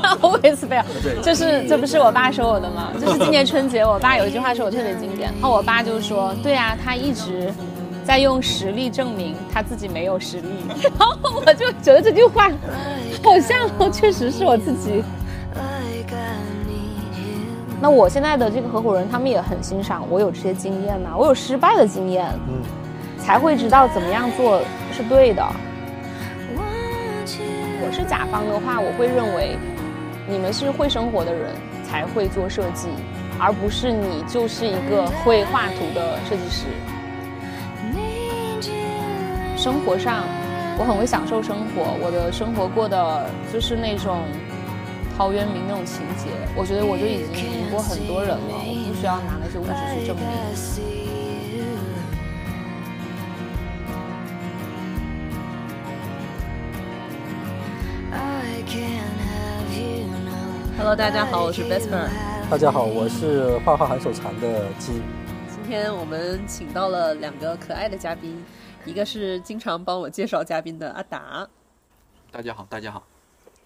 always fail，就是这不是我爸说我的吗？就是今年春节，我爸有一句话说我特别经典，然后我爸就说，对啊，他一直在用实力证明他自己没有实力，然后我就觉得这句话好像确实是我自己。那我现在的这个合伙人，他们也很欣赏我有这些经验呐，我有失败的经验，嗯，才会知道怎么样做是对的。我是甲方的话，我会认为你们是会生活的人才会做设计，而不是你就是一个会画图的设计师。生活上，我很会享受生活，我的生活过的就是那种。陶渊明那种情节，我觉得我就已经赢过很多人了，我不需要拿那些物质去证明。can't Hello，大家好，我是 Vesper。大家好，我是画画很手残的鸡。今天我们请到了两个可爱的嘉宾，一个是经常帮我介绍嘉宾的阿达。大家好，大家好。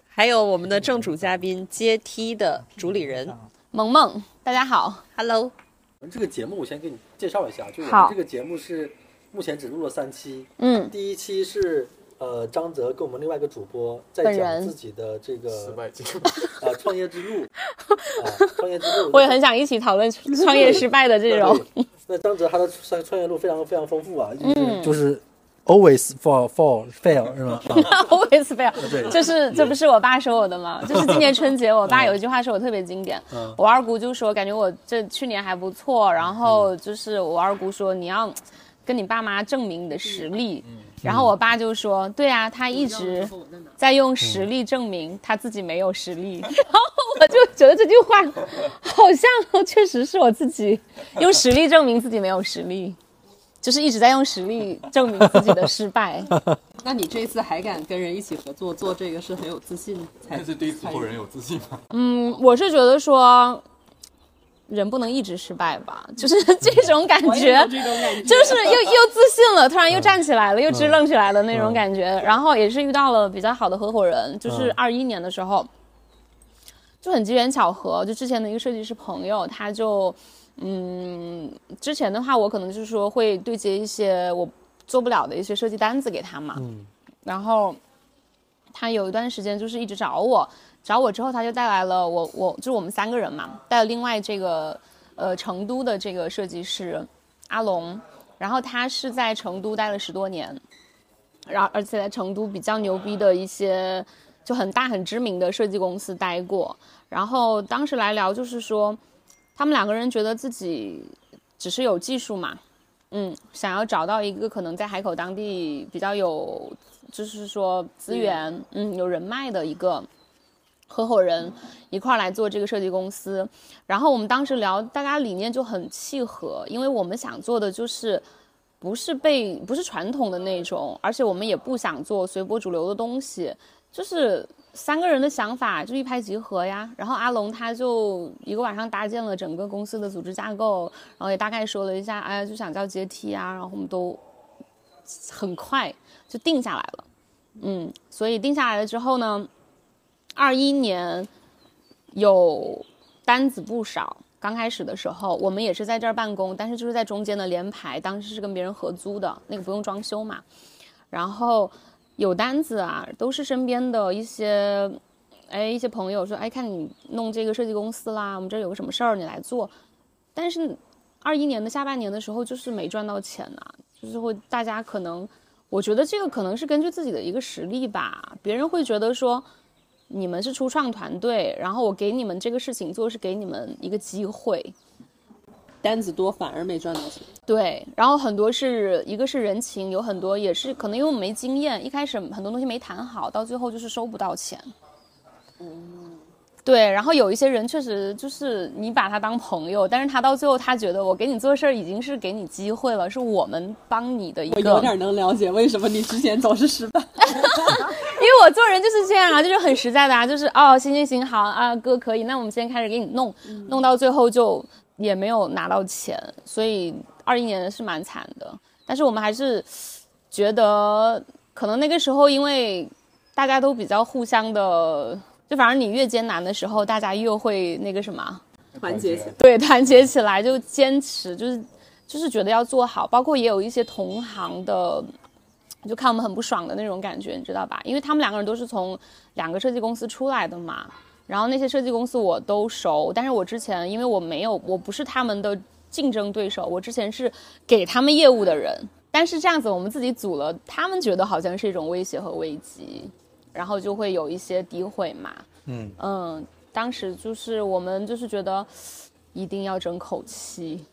还有我们的正主嘉宾阶梯的主理人萌萌，大家好，Hello。我们这个节目我先给你介绍一下，就我们这个节目是目前只录了三期，嗯，第一期是呃张泽跟我们另外一个主播在讲自己的这个失败经历，呃创业之路，创业之路，我也很想一起讨论创业失败的这种。那张泽他的创创业路非常非常丰富啊，就是就是。Always fall, fall, fail 是吗？Always fail，就是这不是我爸说我的吗？就是今年春节，我爸有一句话说我特别经典。我二姑就说，感觉我这去年还不错，然后就是我二姑说你要跟你爸妈证明你的实力，然后我爸就说，对啊，他一直在用实力证明他自己没有实力，然后我就觉得这句话好像确实是我自己用实力证明自己没有实力。就是一直在用实力证明自己的失败。那你这次还敢跟人一起合作做这个，是很有自信才？是对合伙人有自信吗？嗯，我是觉得说，人不能一直失败吧，就是这种感觉，就是又又自信了，突然又站起来了，又支棱起来的那种感觉。然后也是遇到了比较好的合伙人，就是二一年的时候，就很机缘巧合，就之前的一个设计师朋友，他就。嗯，之前的话，我可能就是说会对接一些我做不了的一些设计单子给他嘛。嗯。然后他有一段时间就是一直找我，找我之后他就带来了我，我就是我们三个人嘛，带了另外这个呃成都的这个设计师阿龙，然后他是在成都待了十多年，然后而且在成都比较牛逼的一些就很大很知名的设计公司待过，然后当时来聊就是说。他们两个人觉得自己只是有技术嘛，嗯，想要找到一个可能在海口当地比较有，就是说资源，嗯，有人脉的一个合伙人一块来做这个设计公司。然后我们当时聊，大家理念就很契合，因为我们想做的就是不是被不是传统的那种，而且我们也不想做随波逐流的东西，就是。三个人的想法就一拍即合呀，然后阿龙他就一个晚上搭建了整个公司的组织架构，然后也大概说了一下，哎呀就想叫阶梯啊，然后我们都很快就定下来了，嗯，所以定下来了之后呢，二一年有单子不少，刚开始的时候我们也是在这儿办公，但是就是在中间的联排，当时是跟别人合租的那个不用装修嘛，然后。有单子啊，都是身边的一些，哎，一些朋友说，哎，看你弄这个设计公司啦，我们这儿有个什么事儿，你来做。但是，二一年的下半年的时候，就是没赚到钱呐，就是会大家可能，我觉得这个可能是根据自己的一个实力吧，别人会觉得说，你们是初创团队，然后我给你们这个事情做，是给你们一个机会。单子多反而没赚到钱，对，然后很多是一个是人情，有很多也是可能因为我们没经验，一开始很多东西没谈好，到最后就是收不到钱。嗯，对，然后有一些人确实就是你把他当朋友，但是他到最后他觉得我给你做事儿已经是给你机会了，是我们帮你的一个。我有点能了解为什么你之前总是失败，我做人就是这样啊，就是很实在的啊，就是哦，行行行，好啊，哥可以，那我们现在开始给你弄，弄到最后就。也没有拿到钱，所以二一年是蛮惨的。但是我们还是觉得，可能那个时候因为大家都比较互相的就反正你越艰难的时候，大家越会那个什么，团结起来。对，团结起来就坚持，就是就是觉得要做好。包括也有一些同行的，就看我们很不爽的那种感觉，你知道吧？因为他们两个人都是从两个设计公司出来的嘛。然后那些设计公司我都熟，但是我之前因为我没有，我不是他们的竞争对手，我之前是给他们业务的人。但是这样子我们自己组了，他们觉得好像是一种威胁和危机，然后就会有一些诋毁嘛。嗯嗯，当时就是我们就是觉得一定要争口气。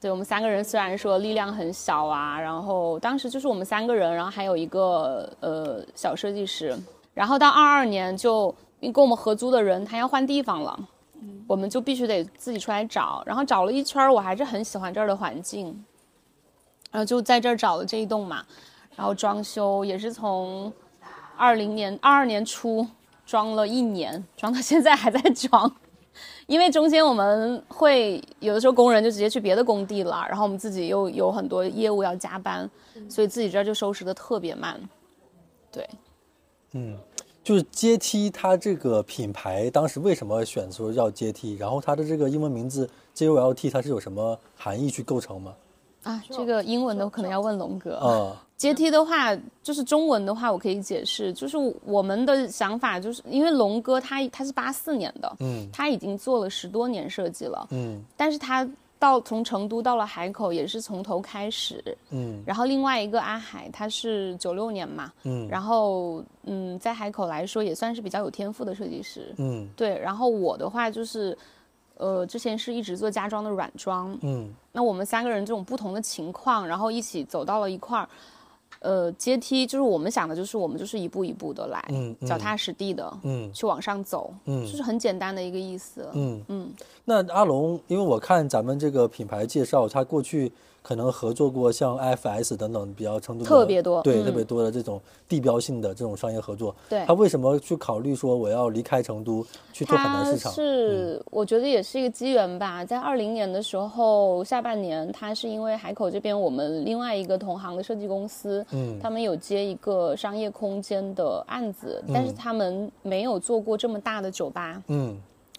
对我们三个人虽然说力量很小啊，然后当时就是我们三个人，然后还有一个呃小设计师，然后到二二年就跟我们合租的人他要换地方了，我们就必须得自己出来找，然后找了一圈，我还是很喜欢这儿的环境，然后就在这儿找了这一栋嘛，然后装修也是从二零年二二年初装了一年，装到现在还在装。因为中间我们会有的时候工人就直接去别的工地了，然后我们自己又有很多业务要加班，所以自己这儿就收拾的特别慢。对，嗯，就是阶梯，它这个品牌当时为什么选择叫阶梯？然后它的这个英文名字 JOLT 它是有什么含义去构成吗？啊，这个英文的可能要问龙哥。啊，阶梯的话，就是中文的话，我可以解释，就是我们的想法，就是因为龙哥他他是八四年的，嗯。他已经做了十多年设计了，嗯。但是他到从成都到了海口也是从头开始，嗯。然后另外一个阿海他是九六年嘛，嗯。然后嗯，在海口来说也算是比较有天赋的设计师，嗯。对，然后我的话就是，呃，之前是一直做家装的软装，嗯。那我们三个人这种不同的情况，然后一起走到了一块儿，呃，阶梯就是我们想的，就是我们就是一步一步的来，嗯嗯脚踏实地的，嗯去往上走，嗯就是很简单的一个意思。嗯嗯，那阿龙，因为我看咱们这个品牌介绍，他过去可能合作过像 IFS 等等比较成都特别多对，嗯。特别多的这种地标性的这种商业合作。对。他为什么去考虑说我要离开成都去做海南市场？嗯是、我觉得也是一个机缘吧，在二零年的时候下半年，他是因为海口这边我们另外一个同行的设计公司，嗯。他们有接一个商业空间的案子，但是他们没有做过这么大的酒吧，嗯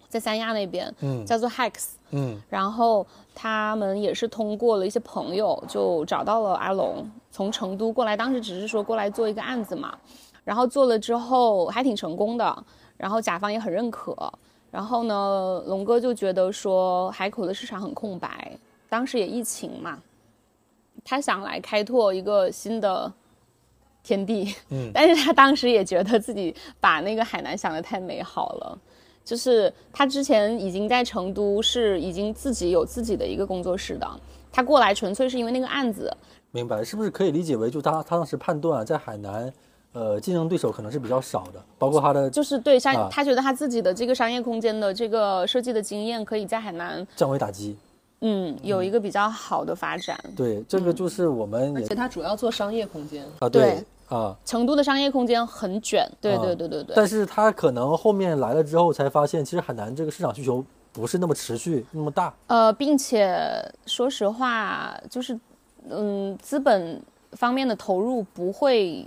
在三亚那边，嗯叫做 Hex。嗯然后他们也是通过了一些朋友，就找到了阿龙，从成都过来，当时只是说过来做一个案子嘛，然后做了之后还挺成功的，然后甲方也很认可，然后呢，龙哥就觉得说海口的市场很空白，当时也疫情嘛，他想来开拓一个新的天地，嗯但是他当时也觉得自己把那个海南想的太美好了。就是他之前已经在成都是已经自己有自己的一个工作室的，他过来纯粹是因为那个案子，明白，是不是可以理解为就他他当时判断在海南，呃，竞争对手可能是比较少的，包括他的就是对商，啊他觉得他自己的这个商业空间的这个设计的经验，可以在海南，降维打击。嗯，有一个比较好的发展。对，这个就是我们也而且它主要做商业空间，啊对对啊，成都的商业空间很卷，对啊对对对对。但是他可能后面来了之后才发现，其实海南这个市场需求不是那么持续那么大。呃，并且说实话，就是嗯，资本方面的投入不会，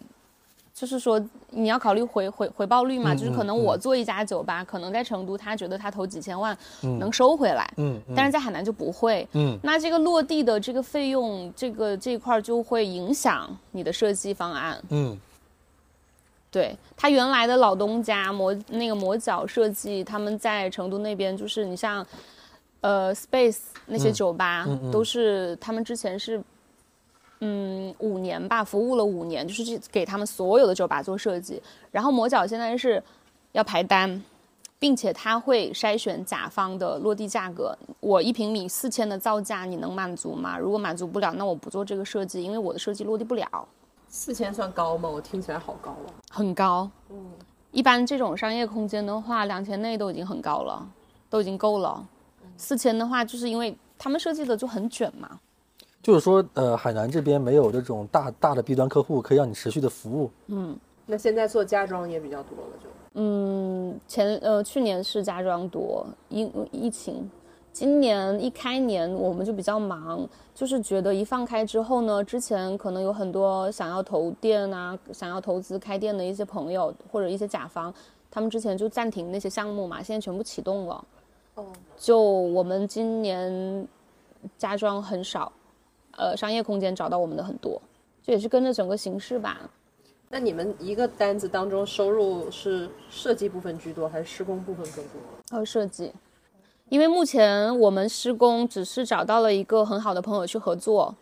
就是说你要考虑回回回报率嘛，嗯就是可能嗯。我做一家酒吧，可能在成都他觉得他投几千万嗯。能收回来，但是在海南就不会。嗯。那这个落地的这个费用，这个这一块儿就会影响你的设计方案。嗯。对他原来的老东家磨那个磨脚设计，他们在成都那边就是你像，呃，Space 那些嗯。酒吧、嗯嗯。都是他们之前是，嗯，五年吧，服务了五年，就是去给他们所有的酒吧做设计。然后魔角现在是要排单，并且他会筛选甲方的落地价格。我一平米四千的造价你能满足吗？如果满足不了，那我不做这个设计，因为我的设计落地不了。四千算高吗？我听起来好高啊。很高。一般这种商业空间的话，两千内都已经很高了，都已经够了。四千的话，就是因为他们设计的就很卷嘛。就是说，呃，海南这边没有这种大大的 B 端客户可以让你持续的服务。嗯那现在做家装也比较多了，就嗯，前呃去年是家装多，因疫情，今年一开年我们就比较忙，就是觉得一放开之后呢，之前可能有很多想要投店啊，想要投资开店的一些朋友或者一些甲方，他们之前就暂停那些项目嘛，现在全部启动了。哦，就我们今年家装很少，呃，商业空间找到我们的很多，这也是跟着整个形势吧。那你们一个单子当中收入是设计部分居多，还是施工部分更多？呃，设计，因为目前我们施工只是找到了一个很好的朋友去合作，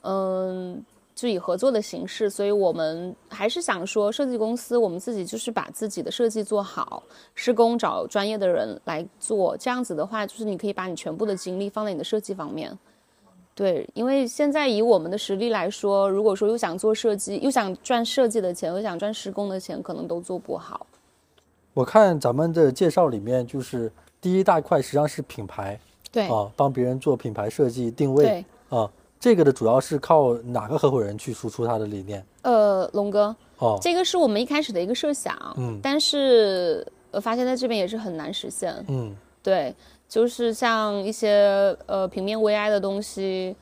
嗯，就以合作的形式，所以我们还是想说，设计公司我们自己就是把自己的设计做好，施工找专业的人来做，这样子的话，就是你可以把你全部的精力放在你的设计方面。对，因为现在以我们的实力来说，如果说又想做设计，又想赚设计的钱，又想赚施工的钱，可能都做不好。我看咱们的介绍里面，就是第一大块实际上是品牌对，啊，帮别人做品牌设计定位对，啊，这个的主要是靠哪个合伙人去输出他的理念？呃，龙哥，哦，这个是我们一开始的一个设想，嗯但是呃，发现在这边也是很难实现。嗯对，就是像一些呃平面 VI 的东西，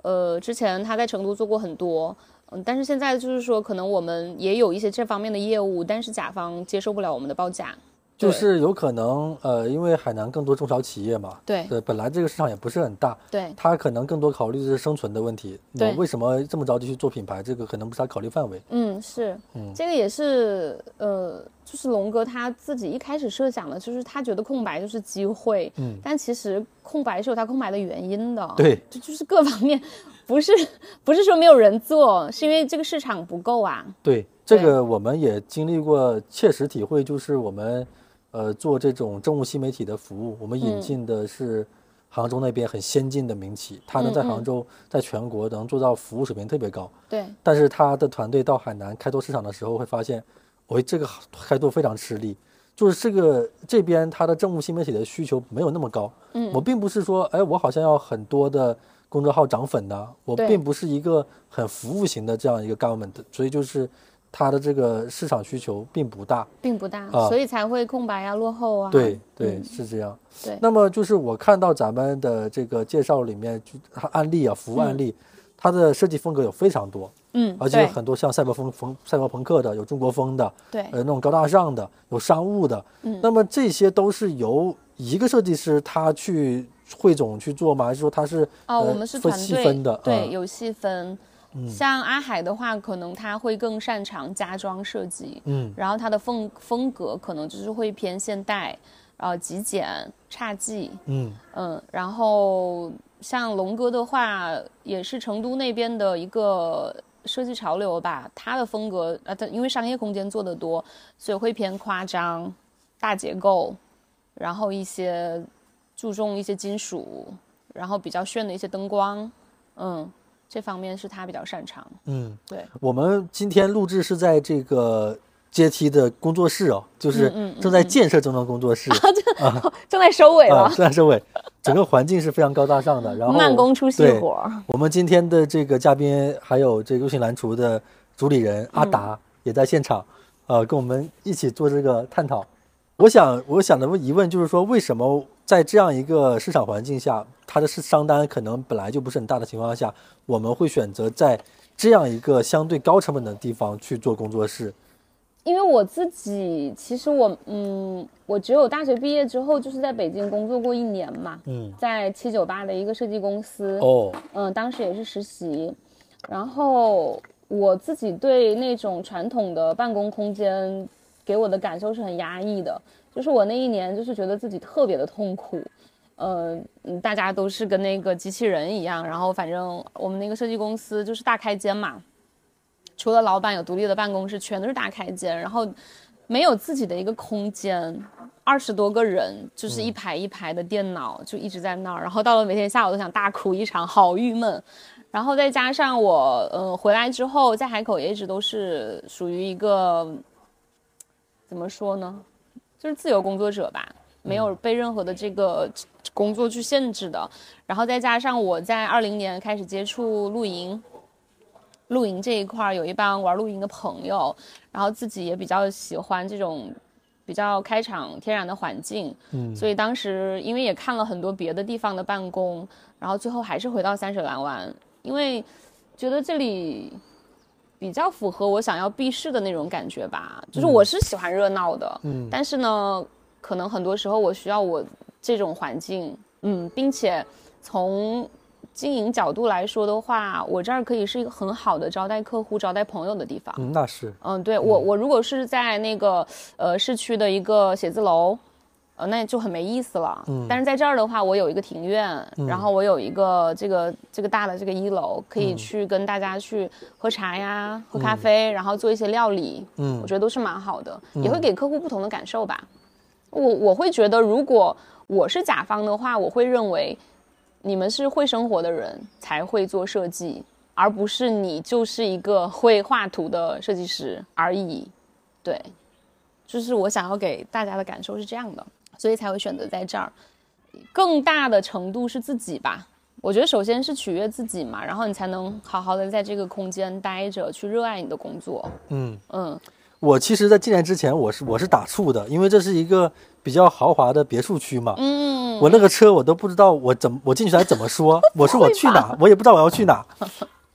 呃，之前他在成都做过很多，嗯，但是现在就是说，可能我们也有一些这方面的业务，但是甲方接受不了我们的报价。就是有可能呃，因为海南更多中小企业嘛，对对，本来这个市场也不是很大，对他可能更多考虑的是生存的问题。那对为什么这么着急去做品牌？这个可能不是他考虑范围。嗯，是，嗯这个也是，呃，就是龙哥他自己一开始设想的，就是他觉得空白就是机会，嗯。但其实空白是有它空白的原因的，对，就就是各方面，不是不是说没有人做，是因为这个市场不够啊，对，这个我们也经历过，切实体会，就是我们呃做这种政务新媒体的服务，我们引嗯。进的是杭州那边很先进的民企，他能在杭州，在全国能做到服务水平特别高，对，但是他的团队到海南开拓市场的时候，会发现，喂，这个开拓非常吃力。就是这个这边它的政务新媒体的需求没有那么高，嗯我并不是说，哎，我好像要很多的公众号涨粉呐、我并不是一个很服务型的这样一个 government，所以就是它的这个市场需求并不大。并不大，啊所以才会空白啊、落后啊。对对，嗯是这样。对那么就是我看到咱们的这个介绍里面，就案例啊，服务案例，它的设计风格有非常多，嗯，而且有很多像赛博风风赛博朋克的，有中国风的，对呃，那种高大上的，有商务的。嗯那么这些都是由一个设计师他去汇总去做吗？还是说他是哦，呃我们是分团队细分的？对，嗯有细分。像阿海的话，可能他会更擅长家装设计，嗯然后他的风风格可能就是会偏现代，呃，极简、侘寂，嗯嗯，然后像龙哥的话，也是成都那边的一个设计潮流吧，他的风格啊，他因为商业空间做得多，所以会偏夸张、大结构，然后一些注重一些金属，然后比较炫的一些灯光，嗯，这方面是他比较擅长。嗯。对，我们今天录制是在这个阶梯的工作室哦，就是正在建设中的工作室啊 正在收尾了，啊，正在收尾，整个环境是非常高大上的。然后慢工出细对活儿。我们今天的这个嘉宾还有这个优信蓝厨的主理人阿达也在现场，呃，跟我们一起做这个探讨。我想，我想的疑问就是说，为什么在这样一个市场环境下，它的市商单可能本来就不是很大的情况下，我们会选择在这样一个相对高成本的地方去做工作室？因为我自己，其实我，嗯，我只有大学毕业之后，就是在北京工作过一年嘛，嗯，在七九八的一个设计公司，哦，嗯，当时也是实习，然后我自己对那种传统的办公空间给我的感受是很压抑的，就是我那一年就是觉得自己特别的痛苦，呃，嗯，大家都是跟那个机器人一样，然后反正我们那个设计公司就是大开间嘛，除了老板有独立的办公室，全都是大开间，然后没有自己的一个空间，二十多个人就是一排一排的电脑就一直在那儿，然后到了每天下午都想大哭一场，好郁闷。然后再加上我，呃，回来之后在海口也一直都是属于一个怎么说呢，就是自由工作者吧，没有被任何的这个工作去限制的。然后再加上我在二零年开始接触露营，露营这一块儿有一帮玩露营的朋友，然后自己也比较喜欢这种比较开场天然的环境，嗯。所以当时因为也看了很多别的地方的办公，然后最后还是回到三水蓝湾，因为觉得这里比较符合我想要避世的那种感觉吧。就是我是喜欢热闹的，嗯。但是呢，可能很多时候我需要我这种环境，嗯，并且从经营角度来说的话，我这儿可以是一个很好的招待客户、招待朋友的地方。嗯，那是，嗯，对我我如果是在那个呃市区的一个写字楼，呃，那就很没意思了。嗯。但是在这儿的话，我有一个庭院，然后我有一个这个这个大的这个一楼，可以去跟大家去喝茶呀、喝咖啡，然后做一些料理，嗯。我觉得都是蛮好的，也会给客户不同的感受吧。我我会觉得，如果我是甲方的话，我会认为你们是会生活的人才会做设计，而不是你就是一个会画图的设计师而已。对，就是我想要给大家的感受是这样的，所以才会选择在这儿。更大的程度是自己吧，我觉得首先是取悦自己嘛，然后你才能好好的在这个空间待着，去热爱你的工作。嗯。嗯，我其实，在进来之前，我是我是打怵的，因为这是一个比较豪华的别墅区嘛。嗯，我那个车我都不知道我怎么我进去来怎么说，我说我去哪，我也不知道我要去哪。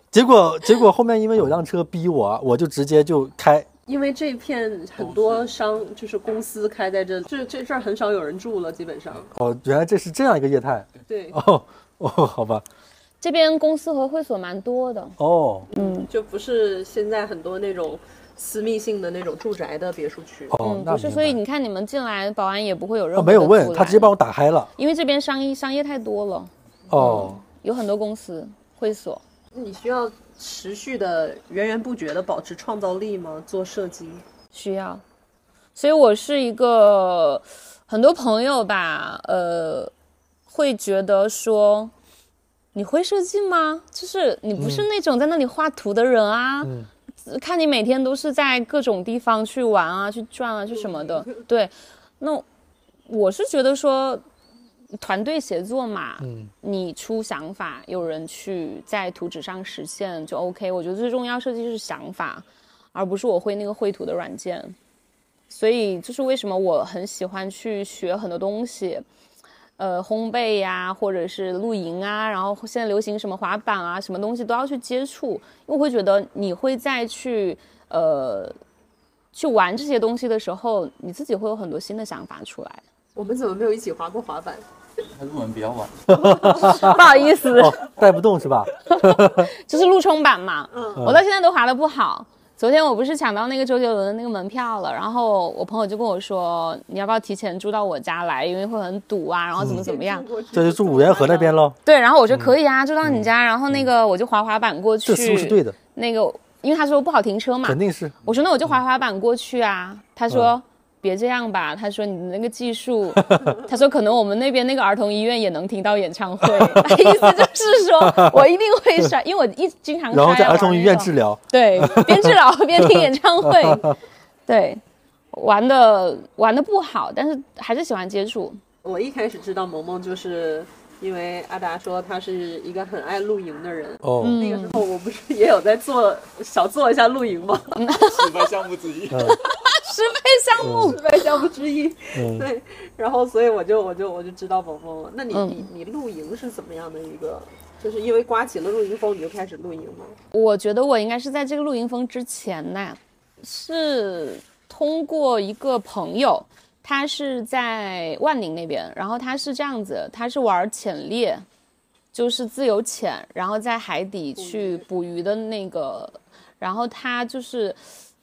结果结果后面因为有辆车逼我，我就直接就开。因为这片很多商就是公司开在这，这这这儿很少有人住了，基本上。哦，原来这是这样一个业态。对，哦 哦，好吧。这边公司和会所蛮多的。哦嗯就不是现在很多那种私密性的那种住宅的别墅区。不是，所以你看你们进来，保安也不会有任何哦没有问他直接帮我打开了。因为这边商业商业太多了，哦，有很多公司会所。你需要持续的源源不绝的保持创造力吗？做设计？需要，所以我是一个很多朋友吧，呃，会觉得说你会设计吗？就是你不是那种在那里画图的人啊。嗯看你每天都是在各种地方去玩啊、去转啊、去什么的，对。那我是觉得说，团队协作嘛，嗯你出想法，有人去在图纸上实现就 OK。我觉得最重要设计是想法，而不是我会那个绘图的软件。所以就是为什么我很喜欢去学很多东西，呃，烘焙呀，或者是露营啊，然后现在流行什么滑板啊，什么东西都要去接触，因为我会觉得你会再去呃去玩这些东西的时候，你自己会有很多新的想法出来。我们怎么没有一起滑过滑板？他入门比较晚，不好意思，哦，带不动是吧？就是路冲板嘛，嗯我到现在都滑的不好。昨天我不是抢到那个周杰伦的那个门票了，然后我朋友就跟我说，你要不要提前住到我家来，因为会很堵啊，然后怎么怎么样。这就住五缘河那边喽。对，然后我说可以啊，住到你家，然后那个我就滑滑板过去。这思路是对的，那个，因为他说不好停车嘛肯，定是。我说那我就滑滑板过去啊。他说。别这样吧，他说你的那个技术，他说可能我们那边那个儿童医院也能听到演唱会，意思就是说我一定会摔，因为我一经常然后在摔儿童医院治疗。对，边治疗边听演唱会，对，玩的玩的不好，但是还是喜欢接触。我一开始知道萌萌，就是因为阿达说他是一个很爱露营的人。哦，嗯那个时候我不是也有在做小做一下露营吗？喜欢项目之一。失败项目，失败项目之一。嗯对，然后所以我就我就我就知道萌萌了。那你、嗯你你露营是怎么样的一个？就是因为刮起了露营风，你就开始露营吗？我觉得我应该是在这个露营风之前呢，是通过一个朋友，他是在万宁那边，然后他是这样子，他是玩潜猎，就是自由潜，然后在海底去捕鱼的那个，然后他就是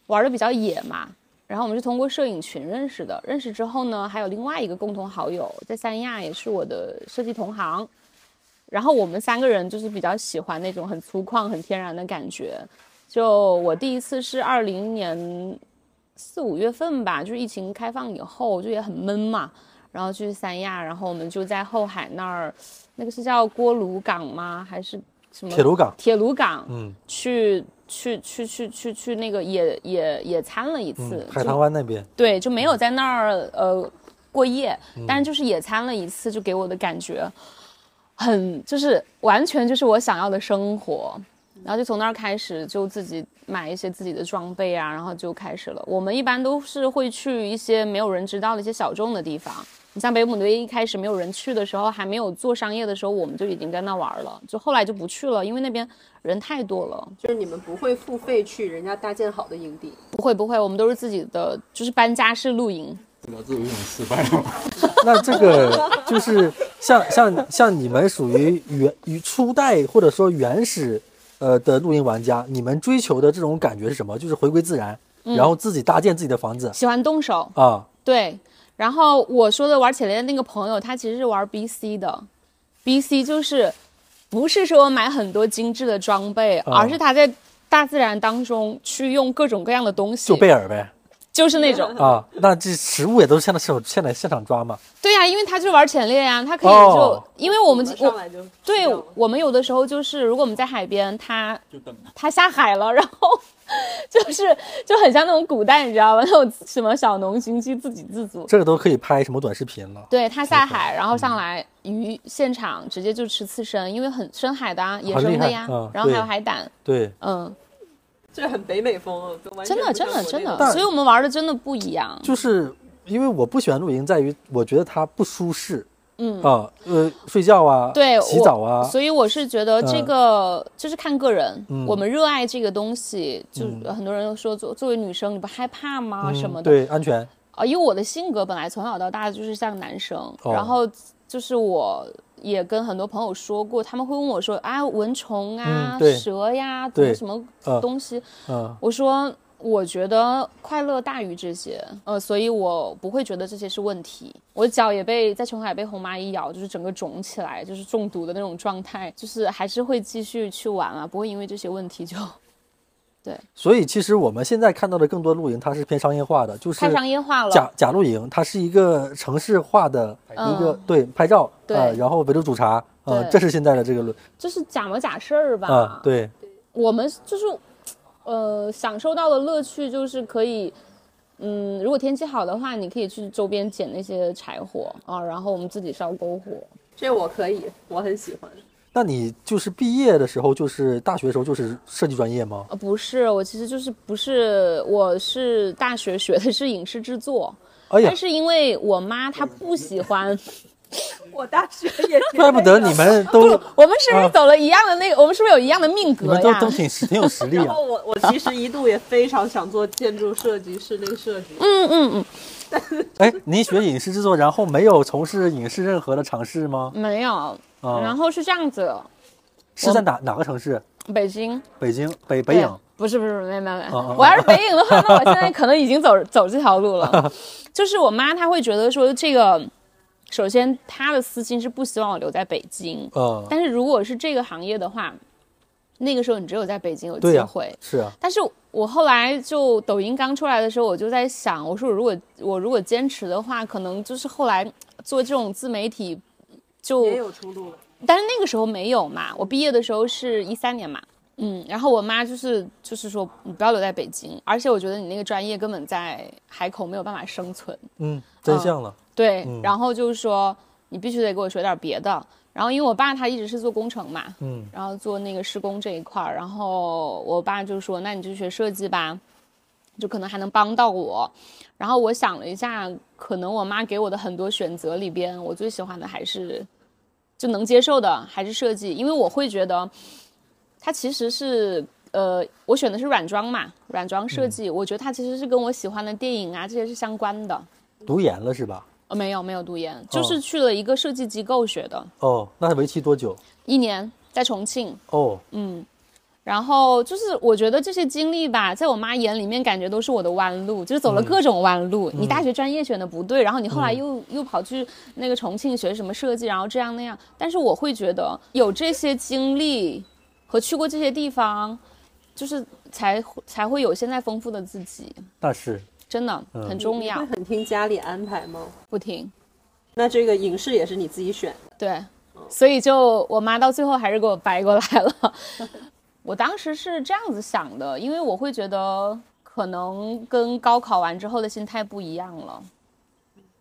玩的比较野嘛。然后我们是通过摄影群认识的，认识之后呢，还有另外一个共同好友在三亚，也是我的设计同行。然后我们三个人就是比较喜欢那种很粗犷、很天然的感觉。就我第一次是二零年四五月份吧，就是疫情开放以后，就也很闷嘛，然后去三亚，然后我们就在后海那儿，那个是叫锅炉港吗？还是什么？铁炉港。铁炉港嗯去去去去去去那个野野野餐了一次嗯，，海棠湾那边。对，就没有在那儿呃过夜，嗯但是就是野餐了一次，就给我的感觉很就是完全就是我想要的生活。然后就从那儿开始，就自己买一些自己的装备啊，然后就开始了。我们一般都是会去一些没有人知道的一些小众的地方，你像北姆队一开始没有人去的时候，还没有做商业的时候，我们就已经在那玩了，就后来就不去了，因为那边人太多了。就是你们不会付费去人家搭建好的营地，不会不会，我们都是自己的，就是搬家式露营。这个这有一种失败了。那这个就是像像像你们属于原与初代或者说原始呃的露营玩家，你们追求的这种感觉是什么？就是回归自然，然后自己搭建自己的房子喜欢动手，啊。对。然后我说的玩起来的那个朋友，他其实是玩 BC 的，BC 就是不是说买很多精致的装备，啊。而是他在大自然当中去用各种各样的东西，就贝尔呗就是那种。啊，那这食物也都是现在手现在现场抓嘛。对呀、因为他就是玩潜猎呀、他可以就、哦因为我们我对我们有的时候就是，如果我们在海边，他就等他下海了，然后 就是就很像那种古代，你知道吧？那种什么小农经济自给自足。这个都可以拍什么短视频了。对他下海，然后上来鱼现场直接就吃刺身，因为很深海的啊，野生的呀，嗯然后还有海胆，对，嗯，这很北美风哦，真的真的真的，所以我们玩的真的不一样。就是因为我不喜欢露营，在于我觉得它不舒适。嗯，啊，呃，睡觉啊，对，洗澡啊，所以我是觉得这嗯。个就是看个人，嗯。我们热爱这个东西，就嗯。很多人都说作作为女生你不害怕吗？嗯什么的。对，安全。啊，因为我的性格本来从小到大就是像男生，哦。然后就是我也跟很多朋友说过，他们会问我说啊，蚊虫啊、嗯蛇呀，怎么对什么呃东西？嗯，我说。我觉得快乐大于这些，呃，所以我不会觉得这些是问题。我脚也被在琼海被红蚂蚁咬，就是整个肿起来，就是中毒的那种状态，就是还是会继续去玩啊，不会因为这些问题就所以其实我们现在看到的更多露营，它是偏商业化的，就是太商业化了。假假露营，它是一个城市化的一个、嗯对拍照，对呃，然后围炉煮茶，呃，这是现在的这个露就是假模假式儿吧。啊，对，我们就是，呃，享受到的乐趣就是可以，嗯，如果天气好的话，你可以去周边捡那些柴火啊，然后我们自己烧篝火。这我可以，我很喜欢。那你就是毕业的时候，就是大学的时候，就是设计专业吗？呃，不是，我其实就是不是，我是大学学的是影视制作，哎呀但，是因为我妈她不喜欢，我大学也 怪不得你们 都我们是不是走了一样的那个？我们是不是有一样的命格呀？们都都挺挺有实力啊 然后。我我其实一度也非常想做建筑设计、室内设计。嗯嗯嗯，哎，你学影视制作，然后没有从事影视任何的尝试吗？没有。啊，然后是这样子，是在哪哪个城市？北京北京北北对影。不是不是没有没有没我要是北影的话，那我现在可能已经走走这条路了。就是我妈她会觉得说这个，首先她的私心是不希望我留在北京，嗯，但是如果是这个行业的话，那个时候你只有在北京有对呀机会。是啊，但是我后来就抖音刚出来的时候，我就在想，我说如果我如果坚持的话，可能就是后来做这种自媒体就也有出路了。但是那个时候没有嘛，我毕业的时候是一三年嘛，嗯，然后我妈就是就是说你不要留在北京，而且我觉得你那个专业根本在海口没有办法生存，嗯，真相了。对，嗯然后就是说你必须得给我学点别的，然后因为我爸他一直是做工程嘛，嗯然后做那个施工这一块儿，然后我爸就说那你就学设计吧，就可能还能帮到我。然后我想了一下，可能我妈给我的很多选择里边，我最喜欢的还是就能接受的还是设计，因为我会觉得它其实是呃，我选的是软装嘛，软装设计，我觉得它其实是跟我喜欢的电影啊这些是相关的。读研了是吧？呃，没有没有读研，就是去了一个设计机构学的，哦，那为期多久？一年在重庆，哦，嗯，然后就是我觉得这些经历吧，在我妈眼里面感觉都是我的弯路，就是走了各种弯路。你大学专业选的不对，然后你后来又、又跑去那个重庆学什么设计，然后这样那样。但是我会觉得有这些经历和去过这些地方，就是才才会有现在丰富的自己，那是真的嗯很重要会。很听家里安排吗？不听，那这个影视也是你自己选的，对，所以就我妈到最后还是给我掰过来了。我当时是这样子想的，因为我会觉得可能跟高考完之后的心态不一样了。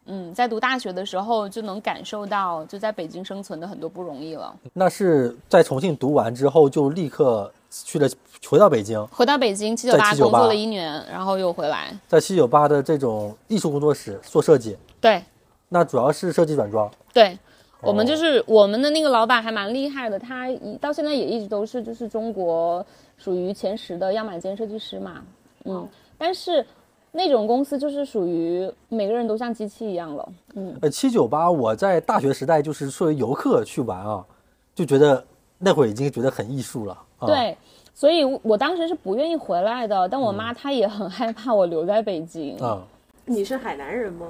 嗯，在读大学的时候就能感受到，就在北京生存的很多不容易了。那是在重庆读完之后就立刻去了回到北京，回到北京七九八工作了一年，然后又回来。在七九八的这种艺术工作室做设计。对，那主要是设计软装。对，我们哦就是我们的那个老板还蛮厉害的，他一到现在也一直都是就是中国属于前十的样板间设计师嘛，嗯，但是那种公司就是属于每个人都像机器一样了，嗯，呃，七九八，我在大学时代就是作为游客去玩啊，就觉得那会儿已经觉得很艺术了。啊、，对。所以，我当时是不愿意回来的，但我妈她也很害怕我留在北京。啊、你是海南人吗？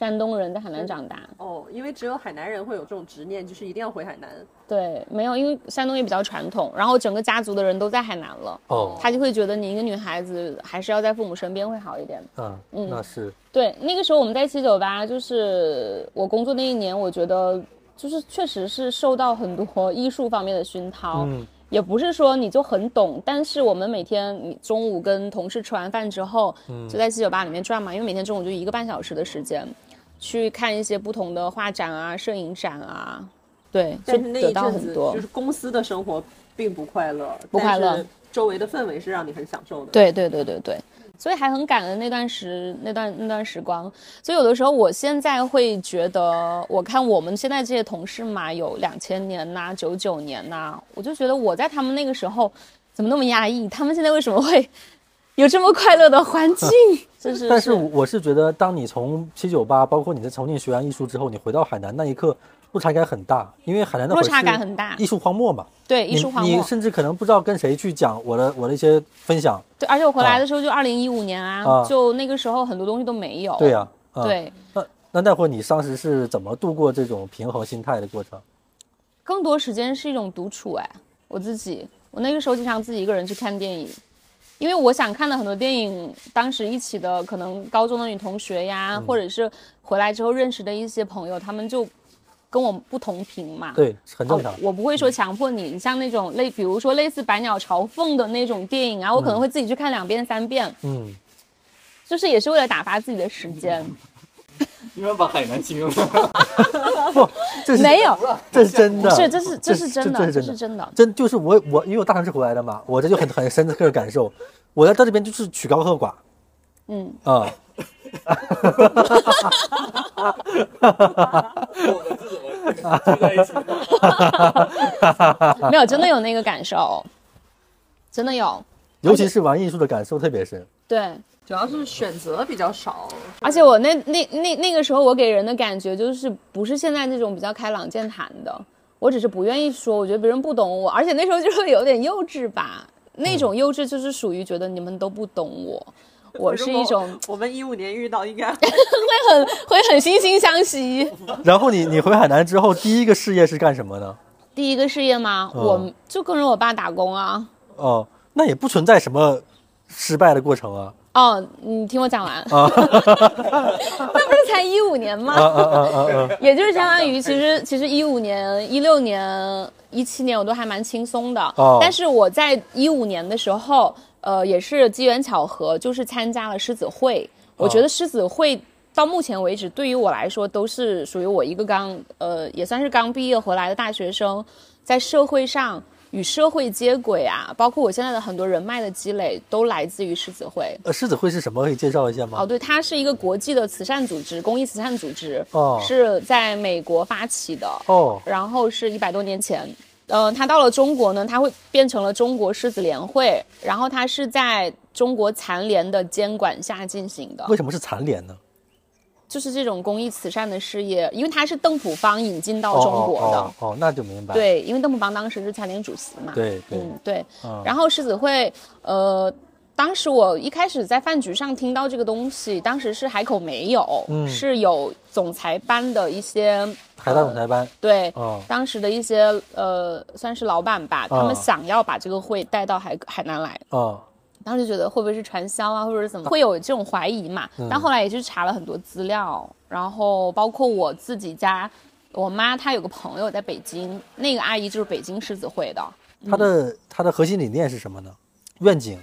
山东人在海南长大，哦，因为只有海南人会有这种执念，就是一定要回海南。对，没有，因为山东也比较传统，然后整个家族的人都在海南了，哦，他就会觉得你一个女孩子还是要在父母身边会好一点。嗯，那是，对，那个时候我们在七九八，就是我工作那一年，我觉得就是确实是受到很多 艺术方面的熏陶，嗯。也不是说你就很懂，但是我们每天你中午跟同事吃完饭之后，嗯就在七九八里面转嘛，因为每天中午就一个半小时的时间，去看一些不同的画展啊、摄影展啊，对，就但是那得一阵子到很多就。是公司的生活并不快乐，不快乐周围的氛围是让你很享受的。对对对对对，所以还很感恩那段时那段那段时光。所以有的时候，我现在会觉得，我看我们现在这些同事嘛，有两千年呐、九九年呐、我就觉得我在他们那个时候怎么那么压抑？他们现在为什么会有这么快乐的环境？就是，但是我是觉得，当你从七九八，包括你在重庆学完艺术之后，你回到海南那一刻，落差感很大，因为海南的落差感很大艺术荒漠嘛。对艺术荒漠。你你甚至可能不知道跟谁去讲我的我的一些分享。对，而且我回来的时候就二零一五年啊，啊就那个时候很多东西都没有。对呀、啊，对，那那那会儿你当时是怎么度过这种平衡心态的过程？更多时间是一种独处哎，我自己，我那个时候经常自己一个人去看电影，因为我想看的很多电影，当时一起的可能高中的女同学呀，嗯或者是回来之后认识的一些朋友，他们就跟我不同频嘛。对，很正常哦。我不会说强迫你，像那种类，比如说类似《百鸟朝凤》的那种电影啊，我可能会自己去看两遍、三遍，嗯，就是也是为了打发自己的时间。你们把海南形容 不，这是没有，这是真的，是，这是这是真的，这是真的，这是真的。真就是我我因为我大城市回来的嘛，我这就很很深刻的感受，我来到这边就是曲高和寡嗯，啊，我们是怎么聚在一起的？没有，真的有那个感受，真的有。尤其是玩艺术的感受特别深。对，主要是选择比较少，而且我那那那那个时候，我给人的感觉就是不是现在这种比较开朗健谈的，我只是不愿意说，我觉得别人不懂我，而且那时候就会有点幼稚吧，那种幼稚就是属于觉得你们都不懂我，我是一种我们一五年遇到应该 会很会很惺惺相惜。然后你你回海南之后，第一个事业是干什么呢？第一个事业吗，嗯我就跟着我爸打工啊。哦，那也不存在什么失败的过程啊。哦，你听我讲完，那不是才一五年吗？也就是相当于，其实其实一五年、一六年、一七年我都还蛮轻松的，哦。但是我在一五年的时候，呃，也是机缘巧合，就是参加了狮子会。我觉得狮子会到目前为止，对于我来说都是属于我一个刚呃，也算是刚毕业回来的大学生，在社会上与社会接轨啊，包括我现在的很多人脉的积累，都来自于狮子会。呃，狮子会是什么？可以介绍一下吗？哦，对，它是一个国际的慈善组织，公益慈善组织，哦是在美国发起的，哦然后是一百多年前。呃，它到了中国呢，它会变成了中国狮子联会，然后它是在中国残联的监管下进行的，为什么是残联呢？就是这种公益慈善的事业，因为它是邓普方引进到中国的，哦哦哦哦，那就明白。对，因为邓普方当时是残联主席嘛，对对嗯，对。嗯然后狮子会，呃，当时我一开始在饭局上听到这个东西，当时是海口没有，嗯是有总裁班的一些海大总裁班。对。哦当时的一些呃，算是老板吧，他们想要把这个会带到海海南来，哦当时就觉得会不会是传销啊，或者是怎么，会有这种怀疑嘛。嗯但后来也去查了很多资料，然后包括我自己家，我妈她有个朋友在北京，那个阿姨就是北京狮子会的她的她的核心理念是什么呢？愿景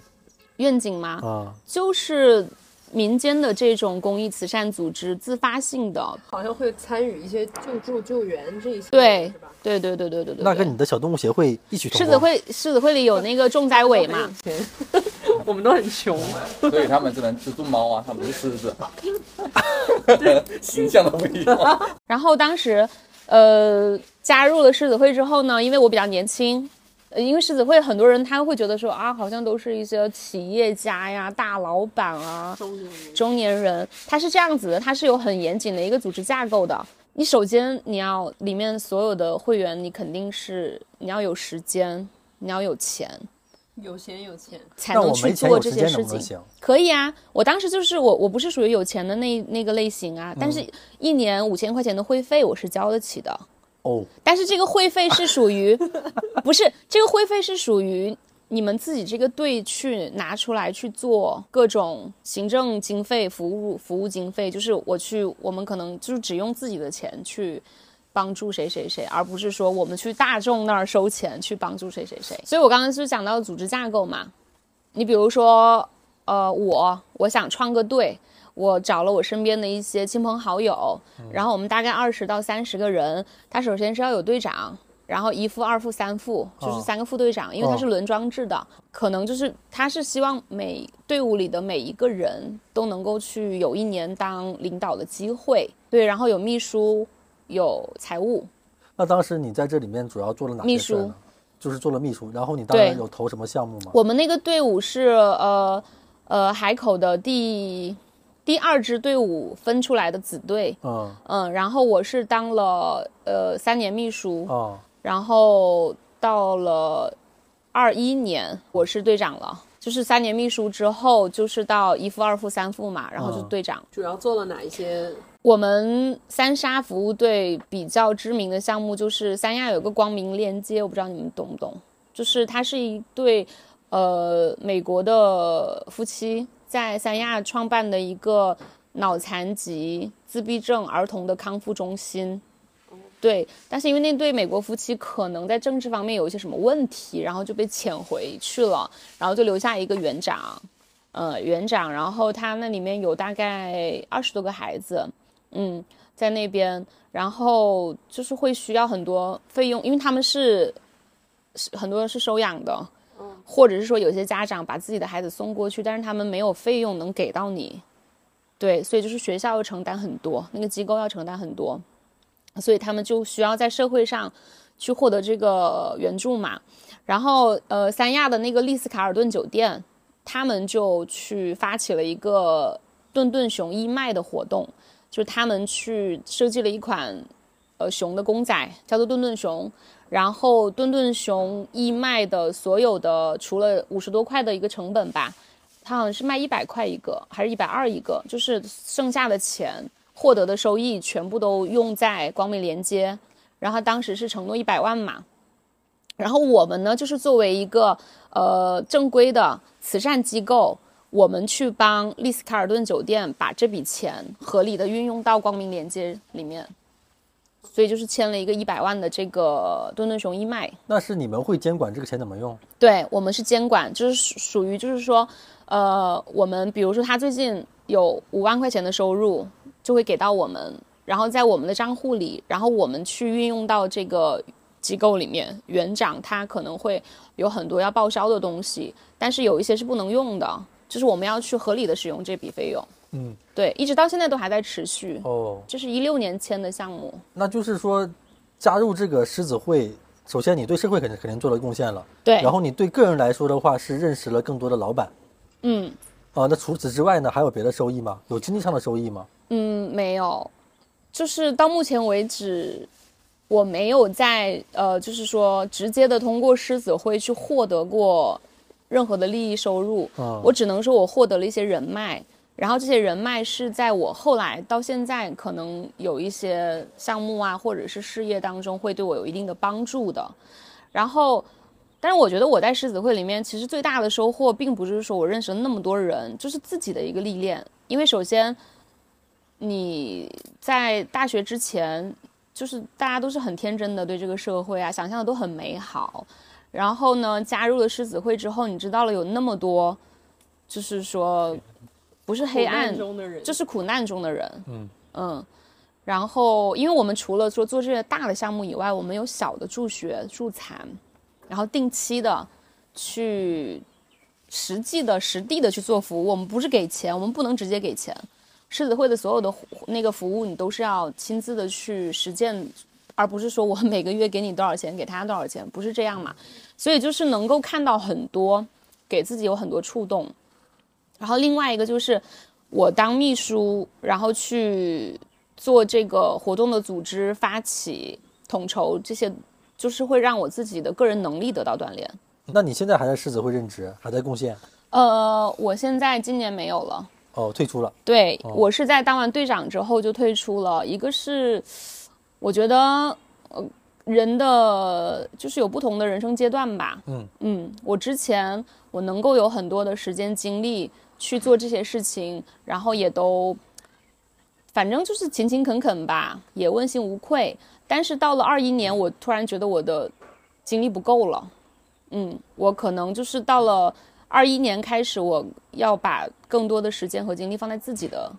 愿景吗？啊，就是民间的这种公益慈善组织自发性的，好像会参与一些救助、救援这一些，对是吧？对对对对对对。那跟你的小动物协会异曲同。狮子会狮子会里有那个重灾委嘛，我们都很穷。所以他们只能吃住猫啊，他们是狮子，形象的不一样。然后当时，呃，加入了狮子会之后呢，因为我比较年轻，呃因为狮子会很多人他会觉得说啊，好像都是一些企业家呀、大老板啊、中年人中年人，他是这样子的，他是有很严谨的一个组织架构的。你首先你要里面所有的会员，你肯定是你要有时间，你要有钱，有钱有钱，才能去做这些事情能能。可以啊，我当时就是我，我不是属于有钱的那那个类型啊，但是一年五千块钱的会费我是交得起的。哦，但是这个会费是属于，不是这个会费是属于你们自己这个队去拿出来去做各种行政经费、服务服务经费，就是我去，我们可能就是只用自己的钱去帮助谁谁谁，而不是说我们去大众那儿收钱去帮助谁谁谁。所以我刚刚是讲到组织架构嘛，你比如说，呃，我我想创个队，我找了我身边的一些亲朋好友，然后我们大概二十到三十个人。他首先是要有队长，然后一副、二副、三副，就是哦三个副队长，因为他哦是轮装制的，可能就是他是希望每队伍里的每一个人都能够去有一年当领导的机会。对，然后有秘书，有财务，那当时你在这里面主要做了哪秘书些事儿呢？就是做了秘书，然后你当然有投什么项目吗？我们那个队伍是呃呃海口的第第二支队伍分出来的子队，嗯，嗯，然后我是当了呃三年秘书，哦，然后到了二一年我是队长了，就是三年秘书之后就是到一副、二副、三副嘛，然后就队长。主要做了哪一些？我们三沙服务队比较知名的项目就是三亚有个光明链接，我不知道你们懂不懂，就是它是一对呃美国的夫妻在三亚创办的一个脑残疾自闭症儿童的康复中心。对，但是因为那对美国夫妻可能在政治方面有一些什么问题，然后就被遣回去了，然后就留下一个园长，呃，园长，然后他那里面有大概二十多个孩子，嗯，在那边，然后就是会需要很多费用，因为他们是是很多人是收养的，或者是说有些家长把自己的孩子送过去，但是他们没有费用能给到你，对，所以就是学校要承担很多，那个机构要承担很多，所以他们就需要在社会上去获得这个援助嘛。然后呃，三亚的那个丽思卡尔顿酒店，他们就去发起了一个顿顿熊义卖的活动，就是他们去设计了一款呃熊的公仔，叫做顿顿熊。然后顿顿熊义卖的所有的，除了五十多块的一个成本吧，它好像是卖一百块一个，还是一百二一个，就是剩下的钱获得的收益全部都用在光明连接。然后当时是承诺一百万嘛，然后我们呢，就是作为一个呃正规的慈善机构，我们去帮丽思卡尔顿酒店把这笔钱合理的运用到光明连接里面，所以就是签了一个一百万的这个顿顿熊义卖。那是你们会监管这个钱怎么用？对我们是监管，就是属属于就是说，呃，我们比如说他最近有五万块钱的收入，就会给到我们，然后在我们的账户里，然后我们去运用到这个机构里面。园长他可能会有很多要报销的东西，但是有一些是不能用的，就是我们要去合理的使用这笔费用。嗯，对，一直到现在都还在持续。哦，这是一六年签的项目，那就是说，加入这个狮子会，首先你对社会肯定肯定做了贡献了，对，然后你对个人来说的话是认识了更多的老板。嗯啊、那除此之外呢，还有别的收益吗？有经济上的收益吗？嗯，没有，就是到目前为止，我没有在呃，就是说直接的通过狮子会去获得过任何的利益收入。嗯我只能说我获得了一些人脉，然后这些人脉是在我后来到现在可能有一些项目啊，或者是事业当中会对我有一定的帮助的。然后，但是我觉得我在狮子会里面，其实最大的收获并不是说我认识了那么多人，就是自己的一个历练。因为首先你在大学之前，就是大家都是很天真的对这个社会啊，想象的都很美好。然后呢，加入了狮子会之后，你知道了有那么多，就是说不是黑暗中的人，就是苦难中的人。嗯嗯，然后因为我们除了说做这些大的项目以外，我们有小的助学助残，然后定期的去实际的、实地的去做服务。我们不是给钱，我们不能直接给钱。狮子会的所有的那个服务，你都是要亲自的去实践，而不是说我每个月给你多少钱，给他多少钱，不是这样嘛？所以就是能够看到很多，给自己有很多触动。然后另外一个就是我当秘书，然后去做这个活动的组织、发起、统筹这些，就是会让我自己的个人能力得到锻炼。那你现在还在狮子会任职，还在贡献？呃，我现在今年没有了。哦，退出了。对我是在当完队长之后就退出了。一个是，我觉得，呃，人的就是有不同的人生阶段吧。嗯嗯，我之前我能够有很多的时间精力去做这些事情，然后也都，反正就是勤勤恳恳吧，也问心无愧。但是到了二一年，我突然觉得我的精力不够了。嗯，我可能就是到了。二一年开始，我要把更多的时间和精力放在自己的